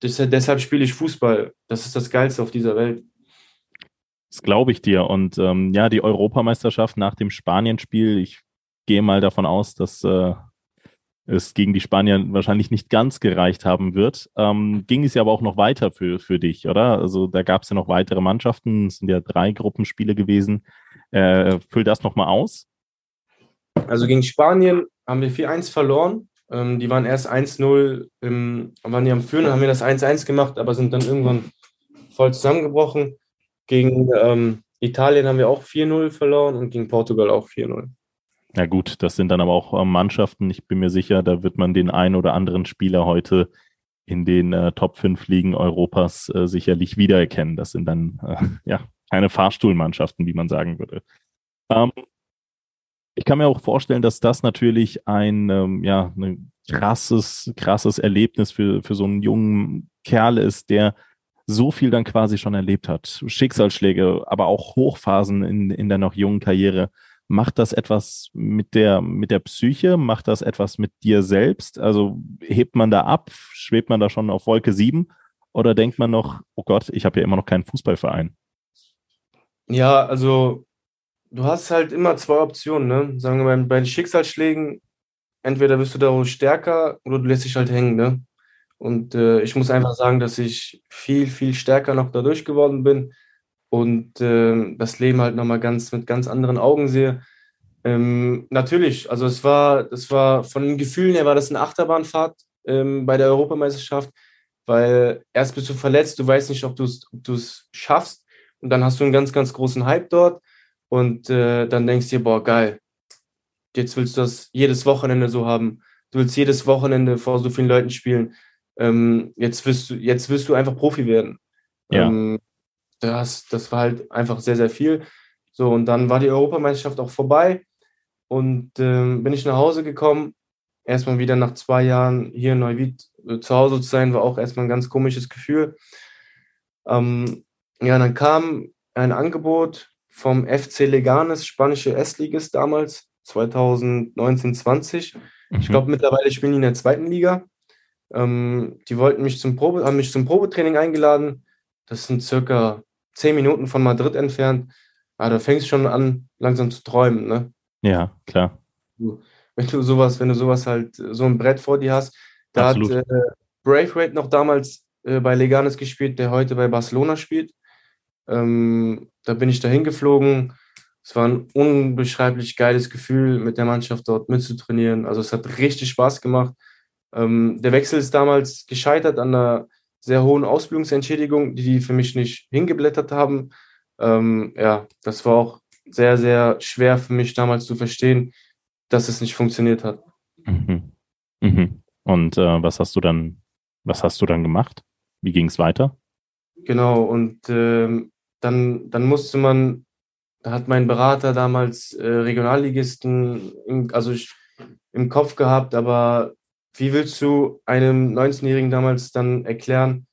Das, deshalb spiele ich Fußball. Das ist das Geilste auf dieser Welt. Das glaube ich dir. Und ähm, ja, die Europameisterschaft nach dem Spanien-Spiel, ich gehe mal davon aus, dass äh, es gegen die Spanier wahrscheinlich nicht ganz gereicht haben wird. Ähm, ging es ja aber auch noch weiter für, für dich, oder? Also da gab es ja noch weitere Mannschaften, es sind ja drei Gruppenspiele gewesen. Äh, füll das nochmal aus. Also gegen Spanien haben wir 4-1 verloren. Ähm, die waren erst 1-0, waren die am Führen, haben wir das 1-1 gemacht, aber sind dann irgendwann voll zusammengebrochen. Gegen ähm, Italien haben wir auch 4-0 verloren und gegen Portugal auch 4-0. Ja gut, das sind dann aber auch äh, Mannschaften. Ich bin mir sicher, da wird man den einen oder anderen Spieler heute in den äh, Top 5 Ligen Europas äh, sicherlich wiedererkennen. Das sind dann äh, <laughs> ja keine Fahrstuhlmannschaften, wie man sagen würde. Ähm, ich kann mir auch vorstellen, dass das natürlich ein ähm, ja, ein krasses, krasses Erlebnis für, für so einen jungen Kerl ist, der so viel dann quasi schon erlebt hat. Schicksalsschläge, aber auch Hochphasen in, in der noch jungen Karriere. Macht das etwas mit der, mit der Psyche? Macht das etwas mit dir selbst? Also hebt man da ab? Schwebt man da schon auf Wolke 7? Oder denkt man noch, oh Gott, ich habe ja immer noch keinen Fußballverein? Ja, also du hast halt immer zwei Optionen, ne? Sagen wir mal, bei den Schicksalsschlägen, entweder wirst du da stärker oder du lässt dich halt hängen, ne? Und äh, ich muss einfach sagen, dass ich viel, viel stärker noch dadurch geworden bin und äh, das Leben halt nochmal ganz mit ganz anderen Augen sehe. Ähm, natürlich, also es war, es war von den Gefühlen her war das eine Achterbahnfahrt ähm, bei der Europameisterschaft, weil erst bist du verletzt, du weißt nicht, ob du es schaffst und dann hast du einen ganz, ganz großen Hype dort und äh, dann denkst du dir, boah, geil, jetzt willst du das jedes Wochenende so haben. Du willst jedes Wochenende vor so vielen Leuten spielen. Ähm, jetzt, wirst du, jetzt wirst du einfach Profi werden. Ja. Ähm, das, das war halt einfach sehr, sehr viel. So, und dann war die Europameisterschaft auch vorbei und ähm, bin ich nach Hause gekommen. Erstmal wieder nach zwei Jahren hier in Neuwied äh, zu Hause zu sein, war auch erstmal ein ganz komisches Gefühl. Ähm, ja, dann kam ein Angebot vom FC Leganes, spanische S-Ligist damals, 2019, 20. Mhm. Ich glaube, mittlerweile spielen die in der zweiten Liga. Ähm, die wollten mich zum Probe, haben mich zum Probetraining eingeladen. Das sind circa zehn Minuten von Madrid entfernt. Ah, da fängst du schon an, langsam zu träumen, ne? Ja, klar. Wenn du sowas, wenn du sowas halt, so ein Brett vor dir hast, da Absolut. hat äh, Braithwaite noch damals äh, bei Leganes gespielt, der heute bei Barcelona spielt. Ähm, da bin ich dahin geflogen. Es war ein unbeschreiblich geiles Gefühl, mit der Mannschaft dort mitzutrainieren. Also es hat richtig Spaß gemacht. Ähm, der Wechsel ist damals gescheitert an einer sehr hohen Ausbildungsentschädigung, die die für mich nicht hingeblättert haben. Ähm, ja, das war auch sehr, sehr schwer für mich damals zu verstehen, dass es nicht funktioniert hat. Mhm. Mhm. Und äh, was hast du dann, was hast du dann gemacht? Wie ging es weiter? Genau, und ähm, dann, dann musste man, da hat mein Berater damals äh, Regionalligisten, im, also im Kopf gehabt, aber wie willst du einem 19-Jährigen damals dann erklären,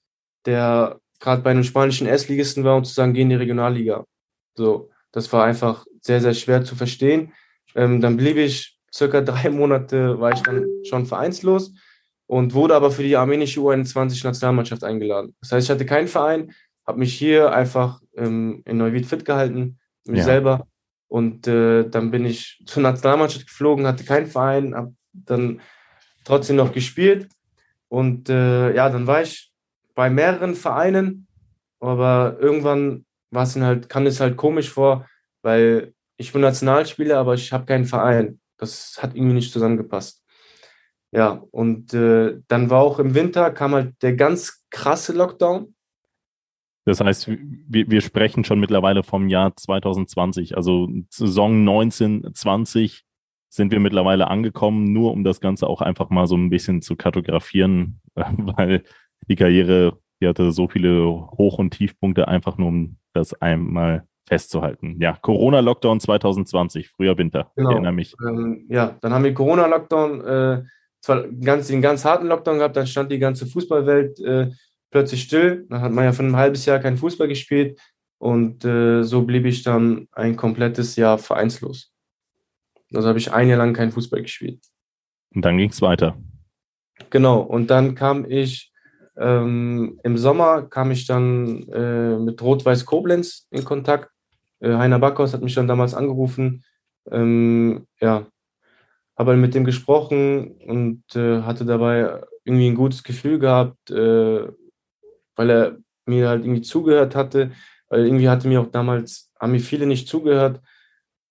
der gerade bei einem spanischen Erstligisten war und zu sagen, geh in die Regionalliga? So, das war einfach sehr, sehr schwer zu verstehen. Ähm, dann blieb ich circa <laughs> drei Monate, war ich dann schon vereinslos und wurde aber für die armenische U21-Nationalmannschaft eingeladen. Das heißt, ich hatte keinen Verein, habe mich hier einfach ähm, in Neuwied fit gehalten, mich ja. selber Und äh, dann bin ich zur Nationalmannschaft geflogen, hatte keinen Verein, habe dann trotzdem noch gespielt. Und äh, ja, dann war ich bei mehreren Vereinen, aber irgendwann war es halt, kam es halt komisch vor, weil ich bin Nationalspieler, aber ich habe keinen Verein. Das hat irgendwie nicht zusammengepasst. Ja, und äh, dann war auch im Winter, kam halt der ganz krasse Lockdown. Das heißt, wir, wir sprechen schon mittlerweile vom Jahr 2020, also Saison 1920 sind wir mittlerweile angekommen, nur um das Ganze auch einfach mal so ein bisschen zu kartografieren, <laughs> weil die Karriere, die hatte so viele Hoch- und Tiefpunkte, einfach nur um das einmal festzuhalten. Ja, Corona-Lockdown 2020, früher Winter, genau. ich erinnere mich. Ähm, ja, dann haben wir Corona-Lockdown, äh, zwar ganz, den ganz harten Lockdown gehabt, dann stand die ganze Fußballwelt äh, plötzlich still. Dann hat man ja für ein halbes Jahr kein Fußball gespielt und äh, so blieb ich dann ein komplettes Jahr vereinslos. Also habe ich ein Jahr lang kein Fußball gespielt. Und dann ging es weiter. Genau, und dann kam ich ähm, im Sommer kam ich dann äh, mit Rot-Weiß Koblenz in Kontakt. Äh, Heiner Backhaus hat mich dann damals angerufen. Ähm, ja, habe mit dem gesprochen und äh, hatte dabei irgendwie ein gutes Gefühl gehabt, äh, weil er mir halt irgendwie zugehört hatte. Weil irgendwie hatte mir auch damals, haben mir viele nicht zugehört,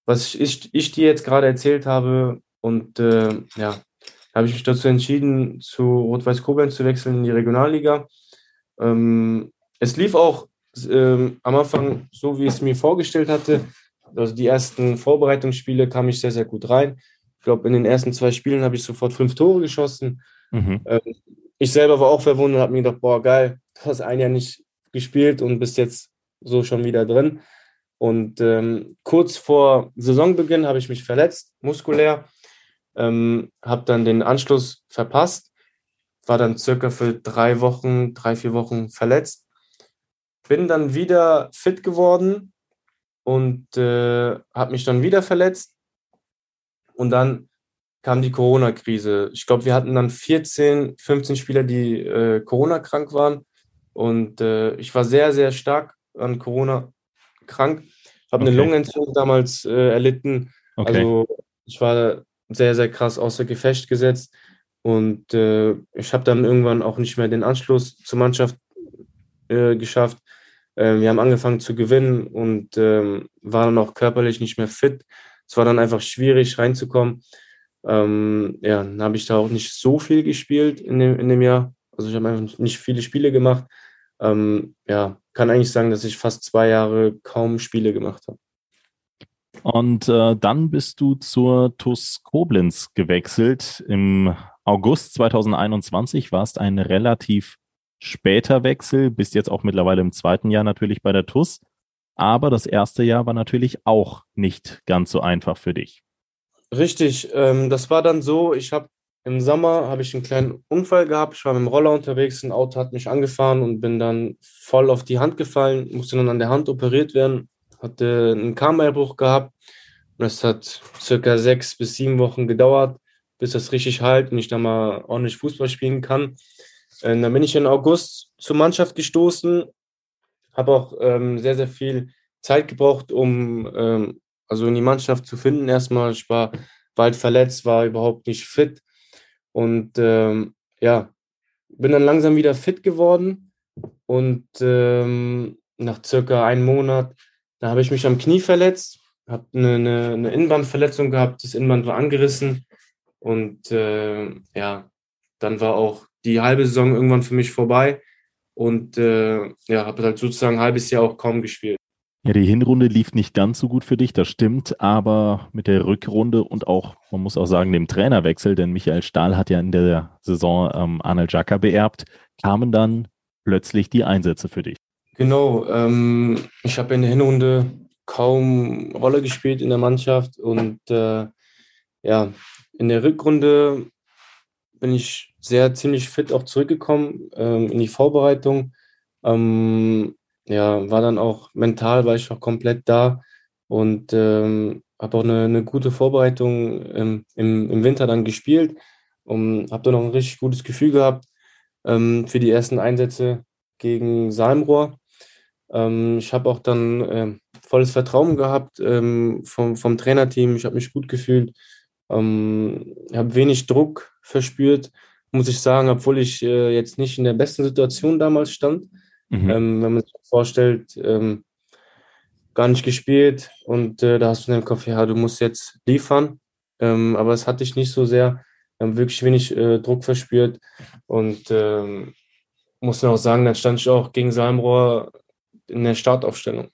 was ich, ich dir jetzt gerade erzählt habe. Und äh, ja, habe ich mich dazu entschieden, zu Rot-Weiß Koblenz zu wechseln in die Regionalliga. Ähm, es lief auch ähm, am Anfang so, wie ich es mir vorgestellt hatte. Also die ersten Vorbereitungsspiele kam ich sehr, sehr gut rein. Ich glaube, in den ersten zwei Spielen habe ich sofort fünf Tore geschossen. Mhm. Ähm, ich selber war auch verwundert und habe mir gedacht, boah, geil, du hast ein Jahr nicht gespielt und bist jetzt so schon wieder drin. Und ähm, kurz vor Saisonbeginn habe ich mich verletzt, muskulär ähm, habe dann den Anschluss verpasst, war dann circa für drei Wochen, drei, vier Wochen verletzt. Bin dann wieder fit geworden und äh, habe mich dann wieder verletzt. Und dann kam die Corona-Krise. Ich glaube, wir hatten dann 14, 15 Spieler, die äh, Corona-krank waren. Und äh, ich war sehr, sehr stark an Corona krank. Habe okay. eine Lungenentzündung damals äh, erlitten. Okay. Also ich war sehr, sehr krass außer Gefecht gesetzt. Und äh, ich habe dann irgendwann auch nicht mehr den Anschluss zur Mannschaft äh, geschafft. Äh, wir haben angefangen zu gewinnen und ähm, waren dann auch körperlich nicht mehr fit. Es war dann einfach schwierig reinzukommen. Ähm, ja, dann habe ich da auch nicht so viel gespielt in dem, in dem Jahr. Also ich habe einfach nicht viele Spiele gemacht. Ähm, ja, kann eigentlich sagen, dass ich fast zwei Jahre kaum Spiele gemacht habe. Und äh, dann bist du zur TUS Koblenz gewechselt. Im August 2021 warst ein relativ später Wechsel, bist jetzt auch mittlerweile im zweiten Jahr natürlich bei der TUS. Aber das erste Jahr war natürlich auch nicht ganz so einfach für dich. Richtig, ähm, das war dann so, ich habe im Sommer habe ich einen kleinen Unfall gehabt. Ich war mit dem Roller unterwegs, ein Auto hat mich angefahren und bin dann voll auf die Hand gefallen, musste dann an der Hand operiert werden hatte einen Kammerbruch gehabt. Und es hat circa sechs bis sieben Wochen gedauert, bis das richtig heilt und ich dann mal ordentlich Fußball spielen kann. Und äh, dann bin ich im August zur Mannschaft gestoßen, habe auch ähm, sehr, sehr viel Zeit gebraucht, um ähm, also in die Mannschaft zu finden. Erstmal, ich war bald verletzt, war überhaupt nicht fit und ähm, ja, bin dann langsam wieder fit geworden. Und ähm, nach circa einem Monat da habe ich mich am Knie verletzt, habe eine, eine, eine, Innenbandverletzung gehabt, das Innenband war angerissen. Und äh, ja, dann war auch die halbe Saison irgendwann für mich vorbei. Und äh, ja, habe halt sozusagen ein halbes Jahr auch kaum gespielt. Ja, die Hinrunde lief nicht ganz so gut für dich, das stimmt, aber mit der Rückrunde und auch, man muss auch sagen, dem Trainerwechsel, denn Michael Stahl hat ja in der Saison ähm, Arnold Jaka beerbt, kamen dann plötzlich die Einsätze für dich. Genau, ähm, ich habe in der Hinrunde kaum Rolle gespielt in der Mannschaft und äh, ja, in der Rückrunde bin ich sehr ziemlich fit auch zurückgekommen ähm, in die Vorbereitung. Ähm, ja, war dann auch mental, war ich auch komplett da und ähm, habe auch eine, eine, gute Vorbereitung im, im, Winter dann gespielt und habe dann auch ein richtig gutes Gefühl gehabt ähm, für die ersten Einsätze gegen Salmrohr. Ähm, ich habe auch dann äh, volles Vertrauen gehabt ähm, vom, vom Trainerteam. Ich habe mich gut gefühlt. Ähm, habe wenig Druck verspürt, muss ich sagen, obwohl ich äh, jetzt nicht in der besten Situation damals stand. Mhm. Ähm, wenn man sich vorstellt, ähm, gar nicht gespielt und äh, da hast du in deinem Kopf, ja, du musst jetzt liefern. Ähm, aber es hatte ich nicht so sehr. Wir haben wirklich wenig äh, Druck verspürt und ähm, muss dann auch sagen, dann stand ich auch gegen Salmrohr in der Startaufstellung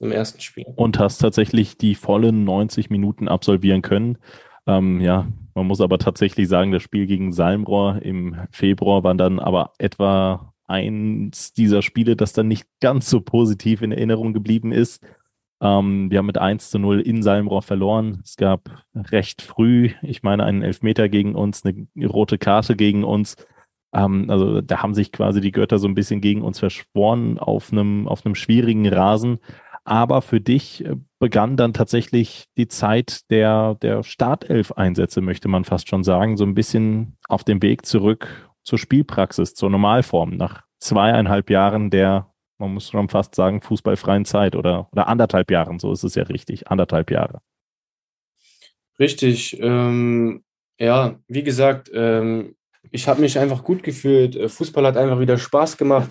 im ersten Spiel. Und hast tatsächlich die vollen 90 Minuten absolvieren können. Ähm, ja, man muss aber tatsächlich sagen, das Spiel gegen Salmrohr im Februar war dann aber etwa eins dieser Spiele, das dann nicht ganz so positiv in Erinnerung geblieben ist. Ähm, wir haben mit 1 zu 0 in Salmrohr verloren. Es gab recht früh, ich meine, einen Elfmeter gegen uns, eine rote Karte gegen uns. Ähm, also da haben sich quasi die Götter so ein bisschen gegen uns verschworen auf einem, auf einem schwierigen Rasen. Aber für dich äh, begann dann tatsächlich die Zeit der, der Startelf-Einsätze, möchte man fast schon sagen, so ein bisschen auf dem Weg zurück zur Spielpraxis, zur Normalform, nach zweieinhalb Jahren der, man muss schon fast sagen, fußballfreien Zeit oder, oder anderthalb Jahren, so ist es ja richtig, anderthalb Jahre. Richtig, ähm, ja, wie gesagt, ähm, ich habe mich einfach gut gefühlt. Äh, Fußball hat einfach wieder Spaß gemacht.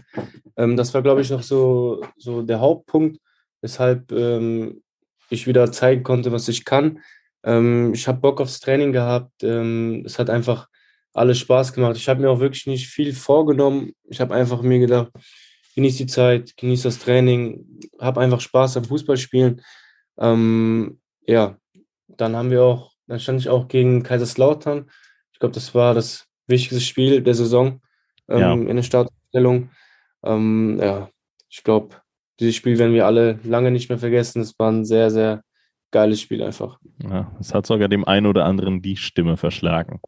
Ähm, das war, glaube ich, noch so, so der Hauptpunkt, weshalb ähm, ich wieder zeigen konnte, was ich kann. Ähm, ich habe Bock aufs Training gehabt. Ähm, es hat einfach alles Spaß gemacht. Ich habe mir auch wirklich nicht viel vorgenommen. Ich habe einfach mir gedacht, genieß die Zeit, genieß das Training, habe einfach Spaß am Fußballspielen. Ähm, ja, dann haben wir auch, dann stand ich auch gegen Kaiserslautern. Ich glaube, das war das wichtigste Spiel der Saison ähm, ja. in der Startaufstellung. Ähm, ja, ich glaube, dieses Spiel werden wir alle lange nicht mehr vergessen. Es war ein sehr, sehr geiles Spiel einfach. Ja, es hat sogar dem einen oder anderen die Stimme verschlagen.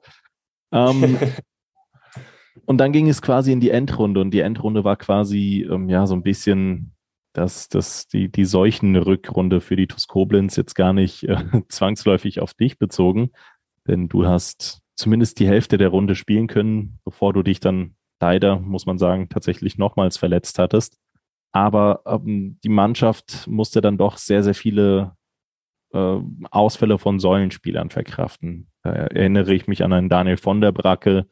Ähm, <laughs> und dann ging es quasi in die Endrunde und die Endrunde war quasi ähm, ja so ein bisschen das, das, die, die Seuchenrückrunde für die TuS Koblenz jetzt gar nicht äh, <laughs> zwangsläufig auf dich bezogen, denn du hast zumindest die Hälfte der Runde spielen können, bevor du dich dann leider, muss man sagen, tatsächlich nochmals verletzt hattest. Aber ähm, die Mannschaft musste dann doch sehr, sehr viele äh, Ausfälle von Säulenspielern verkraften. Da erinnere ich mich an einen Daniel von der Bracke,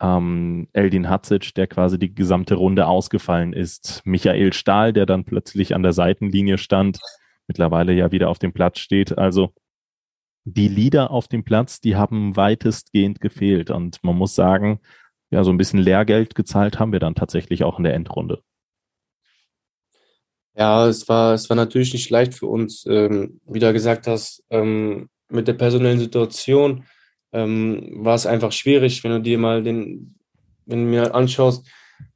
ähm, Eldin Hatzic, der quasi die gesamte Runde ausgefallen ist, Michael Stahl, der dann plötzlich an der Seitenlinie stand, mittlerweile ja wieder auf dem Platz steht. Also die Lieder auf dem Platz, die haben weitestgehend gefehlt. Und man muss sagen, ja, so ein bisschen Lehrgeld gezahlt haben wir dann tatsächlich auch in der Endrunde. Ja, es war, es war natürlich nicht leicht für uns, ähm, wie du gesagt hast, ähm, mit der personellen Situation ähm, war es einfach schwierig, wenn du dir mal den, wenn du mir anschaust,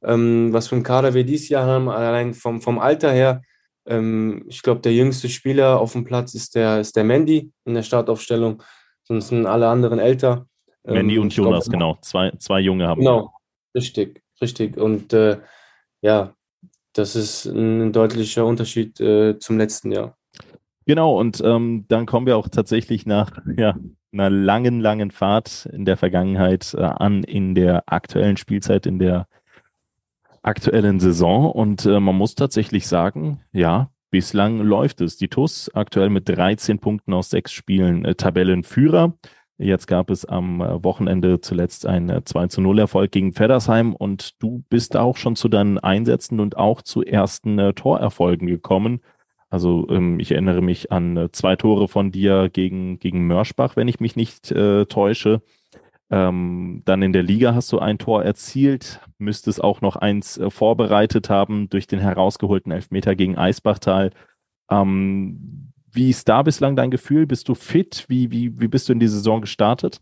ähm, was für ein Kader wir dieses Jahr haben, allein vom, vom Alter her. Ähm, ich glaube, der jüngste Spieler auf dem Platz ist der, ist der Mandy in der Startaufstellung, sonst sind alle anderen älter. Mandy ähm, und Jonas, glaub, genau. Zwei, zwei Junge haben Genau, richtig, richtig. Und äh, ja, das ist ein deutlicher Unterschied äh, zum letzten Jahr. Genau, und ähm, dann kommen wir auch tatsächlich nach ja, einer langen, langen Fahrt in der Vergangenheit äh, an in der aktuellen Spielzeit, in der aktuellen Saison. Und äh, man muss tatsächlich sagen, ja, bislang läuft es. Die TUS aktuell mit 13 Punkten aus sechs Spielen äh, Tabellenführer. Jetzt gab es am äh, Wochenende zuletzt einen 2 äh, zu 0 Erfolg gegen Feddersheim und du bist auch schon zu deinen Einsätzen und auch zu ersten äh, Torerfolgen gekommen. Also ähm, ich erinnere mich an äh, zwei Tore von dir gegen, gegen Mörschbach, wenn ich mich nicht äh, täusche. Ähm, dann in der Liga hast du ein Tor erzielt, müsstest auch noch eins äh, vorbereitet haben durch den herausgeholten Elfmeter gegen Eisbachtal. Ähm, wie ist da bislang dein Gefühl? Bist du fit? Wie, wie, wie bist du in die Saison gestartet?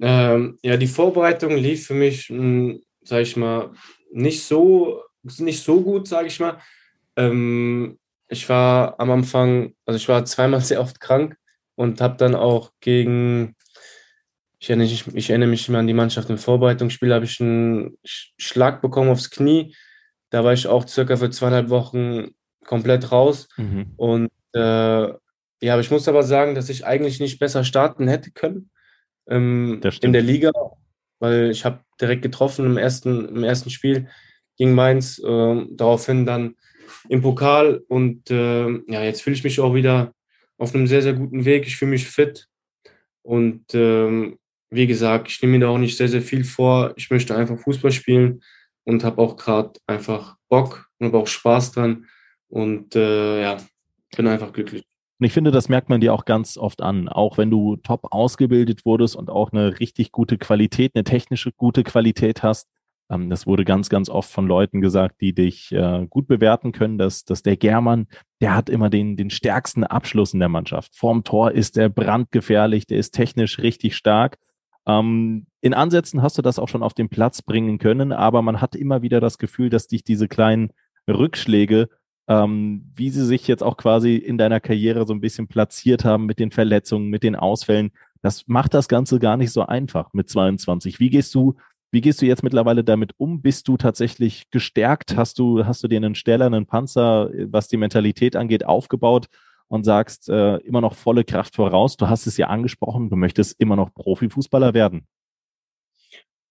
Ähm, ja, die Vorbereitung lief für mich, hm, sage ich mal, nicht so, nicht so gut, sage ich mal. Ähm, ich war am Anfang, also ich war zweimal <laughs> sehr oft krank und habe dann auch gegen, ich erinnere, mich, ich erinnere mich immer an die Mannschaft im Vorbereitungsspiel, habe ich einen Schlag bekommen aufs Knie. Da war ich auch circa für zweieinhalb Wochen komplett raus. Mhm. Und äh, ja, aber ich muss aber sagen, dass ich eigentlich nicht besser starten hätte können ähm, in der Liga, weil ich habe direkt getroffen im ersten, im ersten Spiel gegen Mainz. Äh, daraufhin dann im Pokal und äh, ja, jetzt fühle ich mich auch wieder auf einem sehr, sehr guten Weg. Ich fühle mich fit und ähm, wie gesagt, ich nehme mir da auch nicht sehr, sehr viel vor. Ich möchte einfach Fußball spielen und habe auch gerade einfach Bock und habe auch Spaß dran und äh, ja, bin einfach glücklich. Und ich finde, das merkt man dir auch ganz oft an. Auch wenn du top ausgebildet wurdest und auch eine richtig gute Qualität, eine technische gute Qualität hast. Ähm, das wurde ganz, ganz oft von Leuten gesagt, die dich äh, gut bewerten können, dass, dass der German, der hat immer den, den stärksten Abschluss in der Mannschaft. Vorm Tor ist der brandgefährlich, der ist technisch richtig stark. Ähm, in Ansätzen hast du das auch schon auf den Platz bringen können, aber man hat immer wieder das Gefühl, dass dich diese kleinen Rückschläge ähm, wie sie sich jetzt auch quasi in deiner Karriere so ein bisschen platziert haben mit den Verletzungen, mit den Ausfällen. Das macht das Ganze gar nicht so einfach mit 22. Wie gehst du, wie gehst du jetzt mittlerweile damit um? Bist du tatsächlich gestärkt? Hast du, hast du dir einen stählernen Panzer, was die Mentalität angeht, aufgebaut und sagst äh, immer noch volle Kraft voraus? Du hast es ja angesprochen, du möchtest immer noch Profifußballer werden.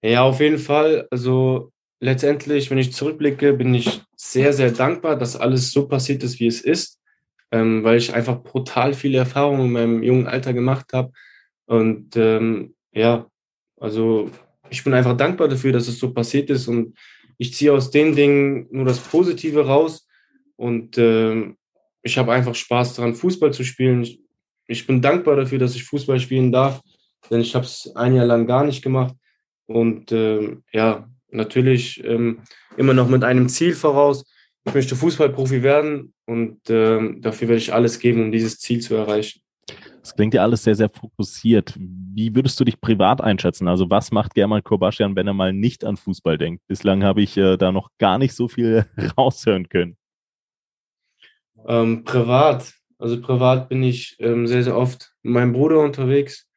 Ja, auf jeden Fall. Also letztendlich, wenn ich zurückblicke, bin ich sehr, sehr dankbar, dass alles so passiert ist, wie es ist, ähm, weil ich einfach brutal viele Erfahrungen in meinem jungen Alter gemacht habe. Und ähm, ja, also ich bin einfach dankbar dafür, dass es so passiert ist und ich ziehe aus den Dingen nur das Positive raus und ähm, ich habe einfach Spaß daran, Fußball zu spielen. Ich, ich bin dankbar dafür, dass ich Fußball spielen darf, denn ich habe es ein Jahr lang gar nicht gemacht. Und ähm, ja, natürlich ähm, immer noch mit einem Ziel voraus. Ich möchte Fußballprofi werden und ähm, dafür werde ich alles geben, um dieses Ziel zu erreichen. Das klingt ja alles sehr, sehr fokussiert. Wie würdest du dich privat einschätzen? Also was macht German Korbaschian, wenn er mal nicht an Fußball denkt? Bislang habe ich äh, da noch gar nicht so viel <laughs> raushören können. Ähm, privat, also privat bin ich ähm, sehr, sehr oft mit meinem Bruder unterwegs,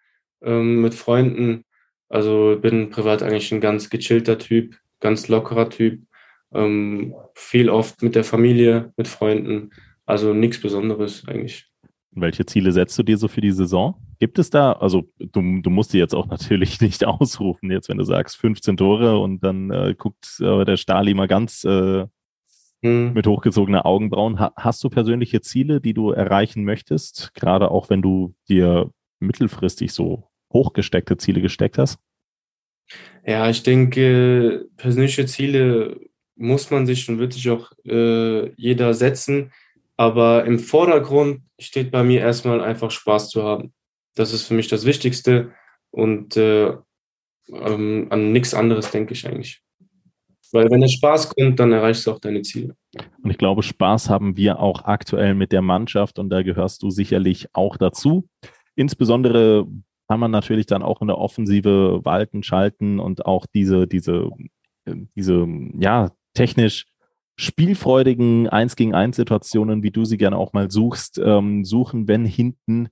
ähm, mit Freunden. Also bin privat eigentlich ein ganz gechillter Typ, ganz lockerer Typ. Ähm, viel oft mit der Familie, mit Freunden. Also nichts Besonderes eigentlich. Welche Ziele setzt du dir so für die Saison? Gibt es da, also du, du musst die jetzt auch <laughs> natürlich nicht ausrufen, jetzt wenn du sagst 15 Tore und dann äh, guckt äh, der Stali mal ganz äh, hm. mit hochgezogener Augenbrauen. Ha hast du persönliche Ziele, die du erreichen möchtest? Gerade auch wenn du dir mittelfristig so hochgesteckte Ziele gesteckt hast? Ja, ich denke, persönliche Ziele muss man sich und wird sich auch äh, jeder setzen. Aber im Vordergrund steht bei mir erstmal einfach Spaß zu haben. Das ist für mich das Wichtigste und äh, ähm, an nichts anderes denke ich eigentlich. Weil wenn der Spaß kommt, dann erreichst du auch deine Ziele. Und ich glaube, Spaß haben wir auch aktuell mit der Mannschaft und da gehörst du sicherlich auch dazu. Insbesondere kann man natürlich dann auch in der Offensive walten, schalten und auch diese, diese, diese, ja, technisch spielfreudigen Eins gegen eins Situationen, wie du sie gerne auch mal suchst, ähm, suchen, wenn hinten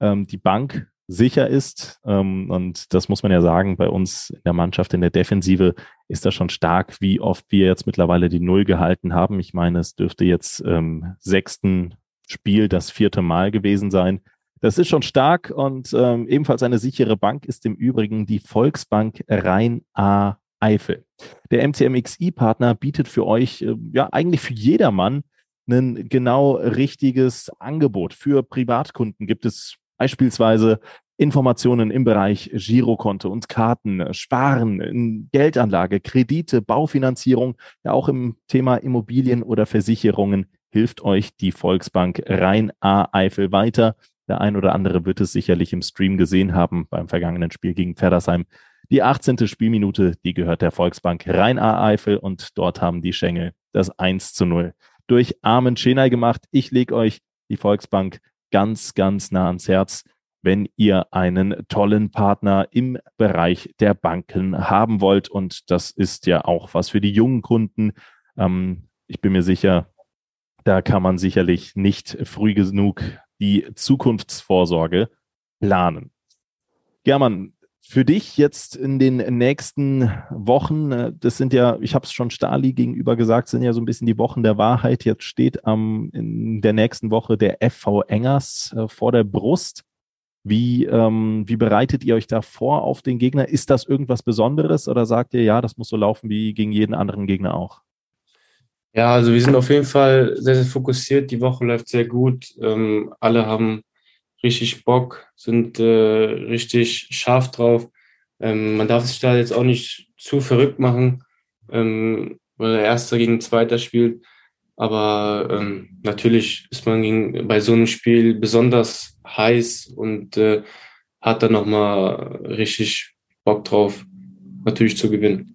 ähm, die Bank sicher ist. Ähm, und das muss man ja sagen, bei uns in der Mannschaft, in der Defensive ist das schon stark, wie oft wir jetzt mittlerweile die Null gehalten haben. Ich meine, es dürfte jetzt ähm, sechsten Spiel das vierte Mal gewesen sein. Das ist schon stark und ähm, ebenfalls eine sichere Bank ist im Übrigen die Volksbank Rhein-A Eifel. Der MCMXI-Partner bietet für euch, äh, ja eigentlich für jedermann, ein genau richtiges Angebot. Für Privatkunden gibt es beispielsweise Informationen im Bereich Girokonto und Karten, Sparen, Geldanlage, Kredite, Baufinanzierung, ja auch im Thema Immobilien oder Versicherungen hilft euch die Volksbank Rhein-A Eifel weiter. Der ein oder andere wird es sicherlich im Stream gesehen haben beim vergangenen Spiel gegen Pferdersheim. Die 18. Spielminute, die gehört der Volksbank Rhein-A-Eifel und dort haben die Schengel das 1 zu 0 durch Armen Schenay gemacht. Ich lege euch die Volksbank ganz, ganz nah ans Herz, wenn ihr einen tollen Partner im Bereich der Banken haben wollt. Und das ist ja auch was für die jungen Kunden. Ähm, ich bin mir sicher, da kann man sicherlich nicht früh genug die Zukunftsvorsorge planen. German, für dich jetzt in den nächsten Wochen, äh, das sind ja, ich habe es schon Stali gegenüber gesagt, sind ja so ein bisschen die Wochen der Wahrheit. Jetzt steht am in der nächsten Woche der FV Engers äh, vor der Brust. Wie, ähm, wie bereitet ihr euch da vor auf den Gegner? Ist das irgendwas Besonderes oder sagt ihr, ja, das muss so laufen wie gegen jeden anderen Gegner auch? Ja, also wir sind auf jeden Fall sehr, sehr fokussiert. Die Woche läuft sehr gut. Ähm, alle haben richtig Bock, sind äh, richtig scharf drauf. Ähm, man darf sich da jetzt auch nicht zu verrückt machen, ähm, weil der Erste gegen Zweiter spielt. Aber ähm, natürlich ist man gegen, bei so einem Spiel besonders heiß und äh, hat dann nochmal richtig Bock drauf, natürlich zu gewinnen.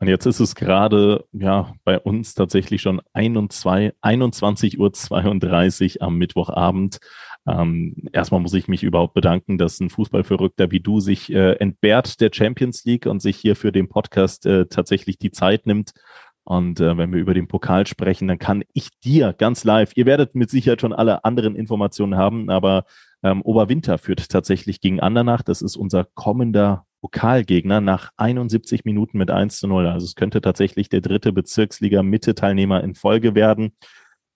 Und jetzt ist es gerade ja bei uns tatsächlich schon 21.32 Uhr am Mittwochabend. Ähm, erstmal muss ich mich überhaupt bedanken, dass ein Fußballverrückter wie du sich äh, entbehrt der Champions League und sich hier für den Podcast äh, tatsächlich die Zeit nimmt. Und äh, wenn wir über den Pokal sprechen, dann kann ich dir ganz live, ihr werdet mit Sicherheit schon alle anderen Informationen haben, aber ähm, Oberwinter führt tatsächlich gegen Andernach. Das ist unser kommender Pokalgegner nach 71 Minuten mit 1 zu 0. Also es könnte tatsächlich der dritte Bezirksliga-Mitte-Teilnehmer in Folge werden.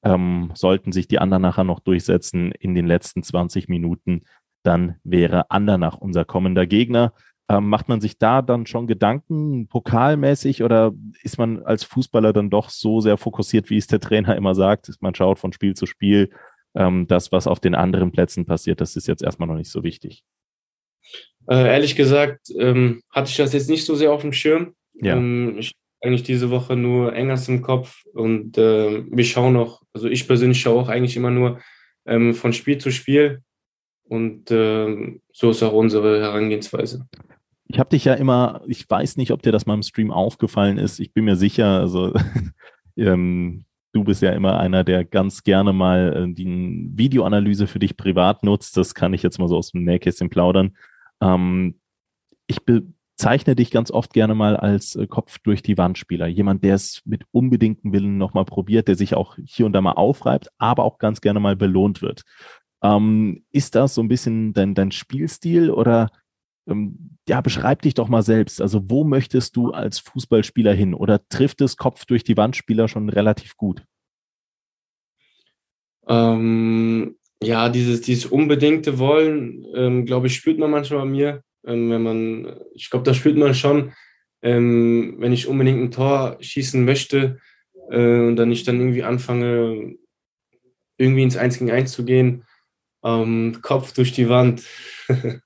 Ähm, sollten sich die Andernacher noch durchsetzen in den letzten 20 Minuten, dann wäre Andernach unser kommender Gegner. Ähm, macht man sich da dann schon Gedanken pokalmäßig oder ist man als Fußballer dann doch so sehr fokussiert, wie es der Trainer immer sagt? Man schaut von Spiel zu Spiel. Ähm, das, was auf den anderen Plätzen passiert, das ist jetzt erstmal noch nicht so wichtig. Äh, ehrlich gesagt ähm, hatte ich das jetzt nicht so sehr auf dem Schirm. Ja. Ähm, ich eigentlich diese Woche nur Engers im Kopf und äh, wir schauen auch, also ich persönlich schaue auch eigentlich immer nur ähm, von Spiel zu Spiel und äh, so ist auch unsere Herangehensweise. Ich habe dich ja immer, ich weiß nicht, ob dir das mal im Stream aufgefallen ist, ich bin mir sicher, also <laughs> ähm, du bist ja immer einer, der ganz gerne mal äh, die Videoanalyse für dich privat nutzt, das kann ich jetzt mal so aus dem Nähkästchen plaudern. Ähm, ich bezeichne dich ganz oft gerne mal als äh, Kopf durch die Wand Spieler. Jemand, der es mit unbedingtem Willen nochmal probiert, der sich auch hier und da mal aufreibt, aber auch ganz gerne mal belohnt wird. Ähm, ist das so ein bisschen dein, dein Spielstil oder ähm, ja, beschreib dich doch mal selbst. Also wo möchtest du als Fußballspieler hin oder trifft es Kopf durch die Wand Spieler schon relativ gut? Ähm, ja, dieses, dieses unbedingte Wollen, ähm, glaube ich, spürt man manchmal bei mir. Ähm, wenn man, ich glaube, das spürt man schon, ähm, wenn ich unbedingt ein Tor schießen möchte äh, und dann ich dann irgendwie anfange, irgendwie ins 1 gegen 1 zu gehen, ähm, Kopf durch die Wand. <laughs>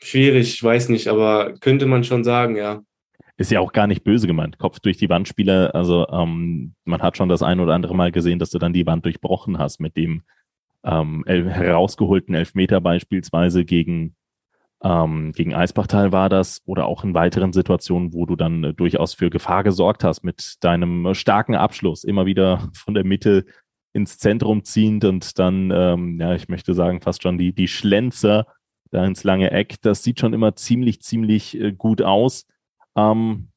Schwierig, ich weiß nicht, aber könnte man schon sagen, ja. Ist ja auch gar nicht böse gemeint. Kopf durch die Wand Spieler, also ähm, man hat schon das ein oder andere Mal gesehen, dass du dann die Wand durchbrochen hast mit dem ähm, herausgeholten Elfmeter beispielsweise gegen, ähm, gegen Eisbachtal war das oder auch in weiteren Situationen, wo du dann äh, durchaus für Gefahr gesorgt hast mit deinem starken Abschluss, immer wieder <laughs> von der Mitte ins Zentrum ziehend und dann, ähm, ja, ich möchte sagen, fast schon die, die Schlenzer da ins lange Eck. Das sieht schon immer ziemlich, ziemlich äh, gut aus. Ähm,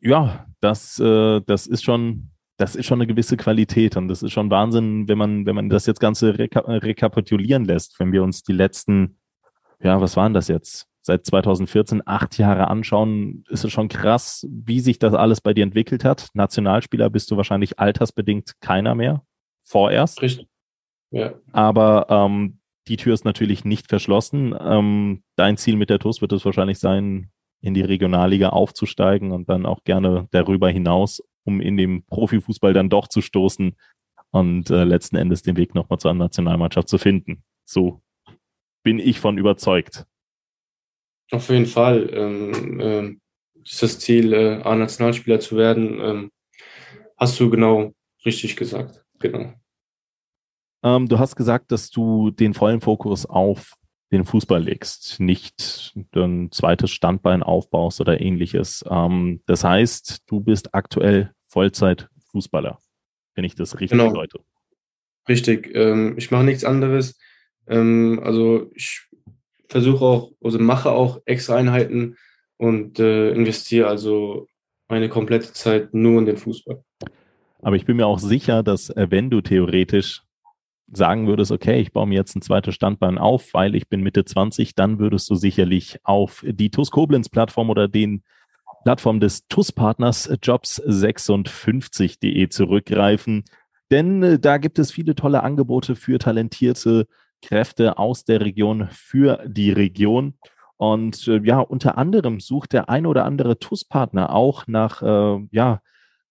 ja, das, äh, das ist schon, das ist schon eine gewisse Qualität und das ist schon Wahnsinn, wenn man, wenn man das jetzt Ganze reka rekapitulieren lässt, wenn wir uns die letzten, ja, was waren das jetzt? Seit 2014 acht Jahre anschauen, ist es schon krass, wie sich das alles bei dir entwickelt hat. Nationalspieler bist du wahrscheinlich altersbedingt keiner mehr. Vorerst. Richtig. Ja. Aber ähm, die Tür ist natürlich nicht verschlossen. Ähm, dein Ziel mit der TUS wird es wahrscheinlich sein, in die Regionalliga aufzusteigen und dann auch gerne darüber hinaus, um in dem Profifußball dann doch zu stoßen und äh, letzten Endes den Weg nochmal zur Nationalmannschaft zu finden. So bin ich von überzeugt. Auf jeden Fall ähm, äh, ist das Ziel, äh, A-Nationalspieler zu werden. Ähm, hast du genau richtig gesagt. Genau. Ähm, du hast gesagt, dass du den vollen Fokus auf den Fußball legst, nicht ein zweites Standbein aufbaust oder ähnliches. Ähm, das heißt, du bist aktuell Vollzeit-Fußballer, wenn ich das richtig genau. deute. Richtig. Ähm, ich mache nichts anderes. Ähm, also ich versuche auch, also mache auch extra Einheiten und äh, investiere also meine komplette Zeit nur in den Fußball. Aber ich bin mir auch sicher, dass äh, wenn du theoretisch sagen würdest, okay, ich baue mir jetzt ein zweites Standbein auf, weil ich bin Mitte 20, dann würdest du sicherlich auf die TUS Koblenz Plattform oder den Plattform des TUS-Partners jobs56.de zurückgreifen. Denn äh, da gibt es viele tolle Angebote für talentierte Kräfte aus der Region für die Region. Und äh, ja, unter anderem sucht der ein oder andere TUS-Partner auch nach äh, ja,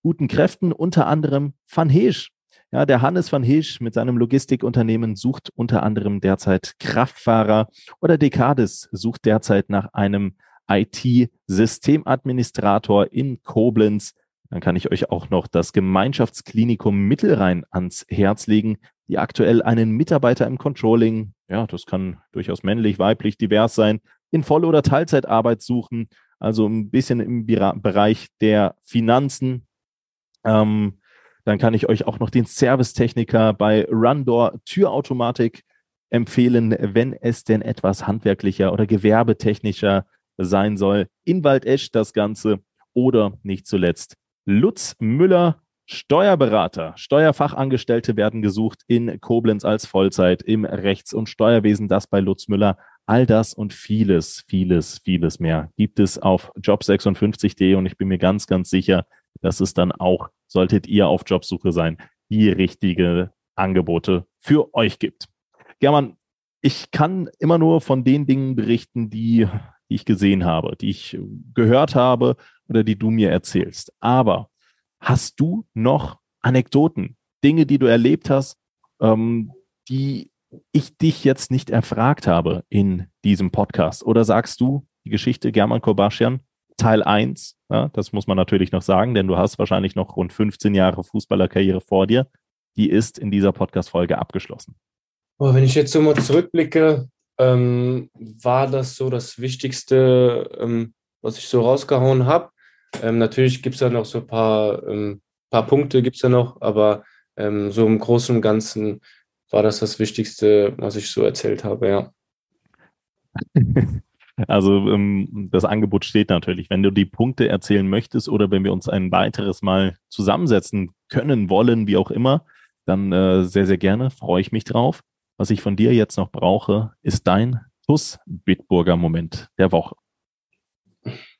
guten Kräften, unter anderem Van Heesch. Ja, der Hannes van Heesch mit seinem Logistikunternehmen sucht unter anderem derzeit Kraftfahrer oder Decades sucht derzeit nach einem IT-Systemadministrator in Koblenz. Dann kann ich euch auch noch das Gemeinschaftsklinikum Mittelrhein ans Herz legen, die aktuell einen Mitarbeiter im Controlling, ja, das kann durchaus männlich, weiblich, divers sein, in Voll- oder Teilzeitarbeit suchen, also ein bisschen im Bereich der Finanzen. Ähm, dann kann ich euch auch noch den Servicetechniker bei Rundor Türautomatik empfehlen, wenn es denn etwas handwerklicher oder gewerbetechnischer sein soll. In Waldesch das Ganze oder nicht zuletzt Lutz Müller, Steuerberater. Steuerfachangestellte werden gesucht in Koblenz als Vollzeit im Rechts- und Steuerwesen. Das bei Lutz Müller. All das und vieles, vieles, vieles mehr gibt es auf job56.de und ich bin mir ganz, ganz sicher, dass es dann auch, solltet ihr auf Jobsuche sein, die richtige Angebote für euch gibt. German, ich kann immer nur von den Dingen berichten, die, die ich gesehen habe, die ich gehört habe oder die du mir erzählst. Aber hast du noch Anekdoten, Dinge, die du erlebt hast, ähm, die ich dich jetzt nicht erfragt habe in diesem Podcast? Oder sagst du, die Geschichte German Kobaschian, Teil 1, ja, das muss man natürlich noch sagen, denn du hast wahrscheinlich noch rund 15 Jahre Fußballerkarriere vor dir, die ist in dieser Podcast-Folge abgeschlossen. Wenn ich jetzt so mal zurückblicke, ähm, war das so das Wichtigste, ähm, was ich so rausgehauen habe. Ähm, natürlich gibt es da noch so ein paar, ähm, paar Punkte, gibt es da noch, aber ähm, so im Großen und Ganzen war das das Wichtigste, was ich so erzählt habe, ja. <laughs> Also ähm, das Angebot steht natürlich. Wenn du die Punkte erzählen möchtest oder wenn wir uns ein weiteres Mal zusammensetzen können, wollen, wie auch immer, dann äh, sehr, sehr gerne, freue ich mich drauf. Was ich von dir jetzt noch brauche, ist dein TUS Bitburger Moment der Woche.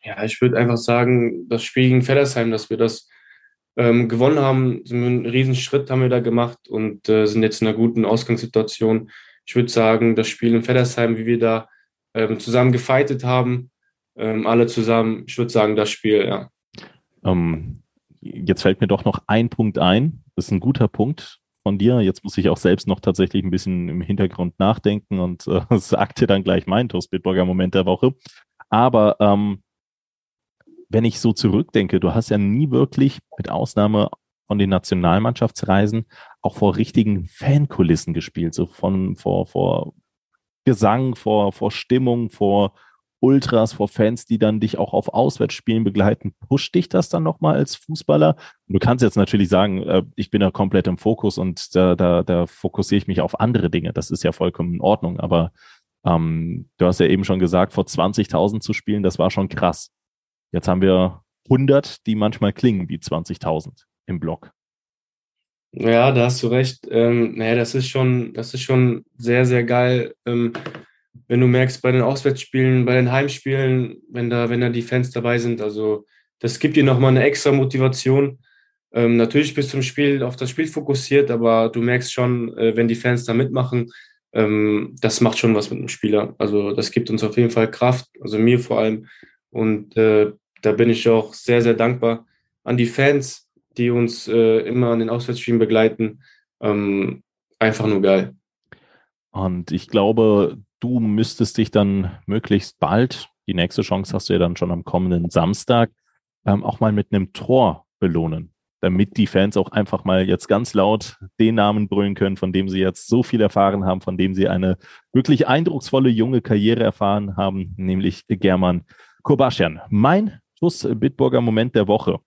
Ja, ich würde einfach sagen, das Spiel gegen Fellersheim, dass wir das ähm, gewonnen haben, sind einen riesen Schritt haben wir da gemacht und äh, sind jetzt in einer guten Ausgangssituation. Ich würde sagen, das Spiel in Fellersheim, wie wir da ähm, zusammen gefightet haben, ähm, alle zusammen, ich würde sagen, das Spiel, ja. Ähm, jetzt fällt mir doch noch ein Punkt ein. Das ist ein guter Punkt von dir. Jetzt muss ich auch selbst noch tatsächlich ein bisschen im Hintergrund nachdenken und äh, <laughs> sagte dann gleich mein Toastbitburger Moment der Woche. Aber ähm, wenn ich so zurückdenke, du hast ja nie wirklich, mit Ausnahme von den Nationalmannschaftsreisen, auch vor richtigen Fankulissen gespielt, so von vor, vor Gesang, vor, vor Stimmung, vor Ultras, vor Fans, die dann dich auch auf Auswärtsspielen begleiten. Pusht dich das dann nochmal als Fußballer? du kannst jetzt natürlich sagen, äh, ich bin da komplett im Fokus und da, da, da fokussiere ich mich auf andere Dinge. Das ist ja vollkommen in Ordnung. Aber ähm, du hast ja eben schon gesagt, vor 20.000 zu spielen, das war schon krass. Jetzt haben wir 100, die manchmal klingen wie 20.000 im Block. Ja, da hast du recht. Ähm, naja, das ist schon, das ist schon sehr, sehr geil. Ähm, wenn du merkst, bei den Auswärtsspielen, bei den Heimspielen, wenn da, wenn da die Fans dabei sind, also das gibt dir nochmal eine extra Motivation. Ähm, natürlich bist du im Spiel auf das Spiel fokussiert, aber du merkst schon, äh, wenn die Fans da mitmachen, ähm, das macht schon was mit dem Spieler. Also das gibt uns auf jeden Fall Kraft, also mir vor allem. Und äh, da bin ich auch sehr, sehr dankbar an die Fans, die uns äh, immer an den Auswärtsspielen begleiten. Ähm, einfach nur geil. Und ich glaube, du müsstest dich dann möglichst bald, die nächste Chance hast du ja dann schon am kommenden Samstag, ähm, auch mal mit einem Tor belohnen, damit die Fans auch einfach mal jetzt ganz laut den Namen brüllen können, von dem sie jetzt so viel erfahren haben, von dem sie eine wirklich eindrucksvolle junge Karriere erfahren haben, nämlich German Kobaschian. Mein TUS Bitburger Moment der Woche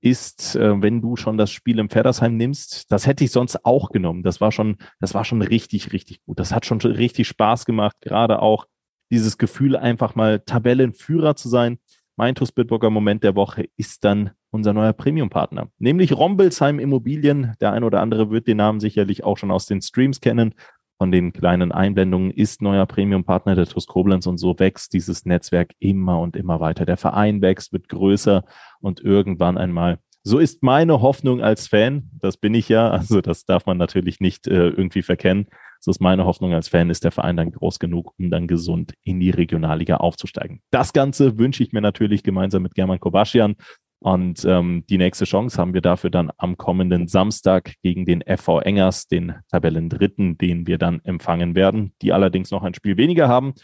ist, äh, wenn du schon das Spiel im Pferdersheim nimmst, das hätte ich sonst auch genommen. Das war schon, das war schon richtig, richtig gut. Das hat schon richtig Spaß gemacht. Gerade auch dieses Gefühl, einfach mal Tabellenführer zu sein. Mein TUS Bitburger Moment der Woche ist dann unser neuer Premium-Partner, nämlich Rombelsheim Immobilien. Der ein oder andere wird den Namen sicherlich auch schon aus den Streams kennen von den kleinen Einblendungen ist neuer Premium-Partner der TUS Koblenz und so wächst dieses Netzwerk immer und immer weiter. Der Verein wächst, wird größer und irgendwann einmal so ist meine Hoffnung als Fan, das bin ich ja, also das darf man natürlich nicht äh, irgendwie verkennen. So ist meine Hoffnung als Fan, ist der Verein dann groß genug, um dann gesund in die Regionalliga aufzusteigen. Das Ganze wünsche ich mir natürlich gemeinsam mit German Kobaschian Und ähm, die nächste Chance haben wir dafür dann am kommenden Samstag gegen den FV Engers, den Tabellendritten, den wir dann empfangen werden, die allerdings noch ein Spiel weniger haben.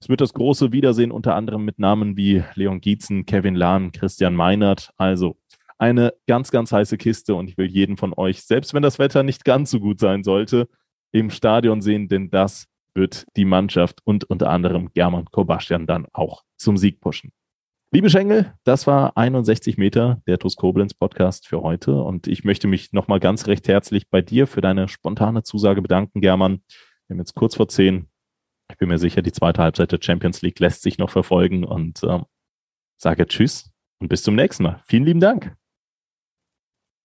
Es wird das große Wiedersehen unter anderem mit Namen wie Leon Gietzen, Kevin Lahn, Christian Meinert. Also eine ganz, ganz heiße Kiste und ich will jeden von euch, selbst wenn das Wetter nicht ganz so gut sein sollte, im Stadion sehen, denn das wird die Mannschaft und unter anderem German Kobastian dann auch zum Sieg pushen. Liebe Schengel, das war 61 Meter der TuS Koblenz Podcast für heute und ich möchte mich nochmal ganz recht herzlich bei dir für deine spontane Zusage bedanken, German. Wir haben jetzt kurz vor zehn. Ich bin mir sicher, die zweite Halbzeit der Champions League lässt sich noch verfolgen und äh, sage Tschüss und bis zum nächsten Mal. Vielen lieben Dank.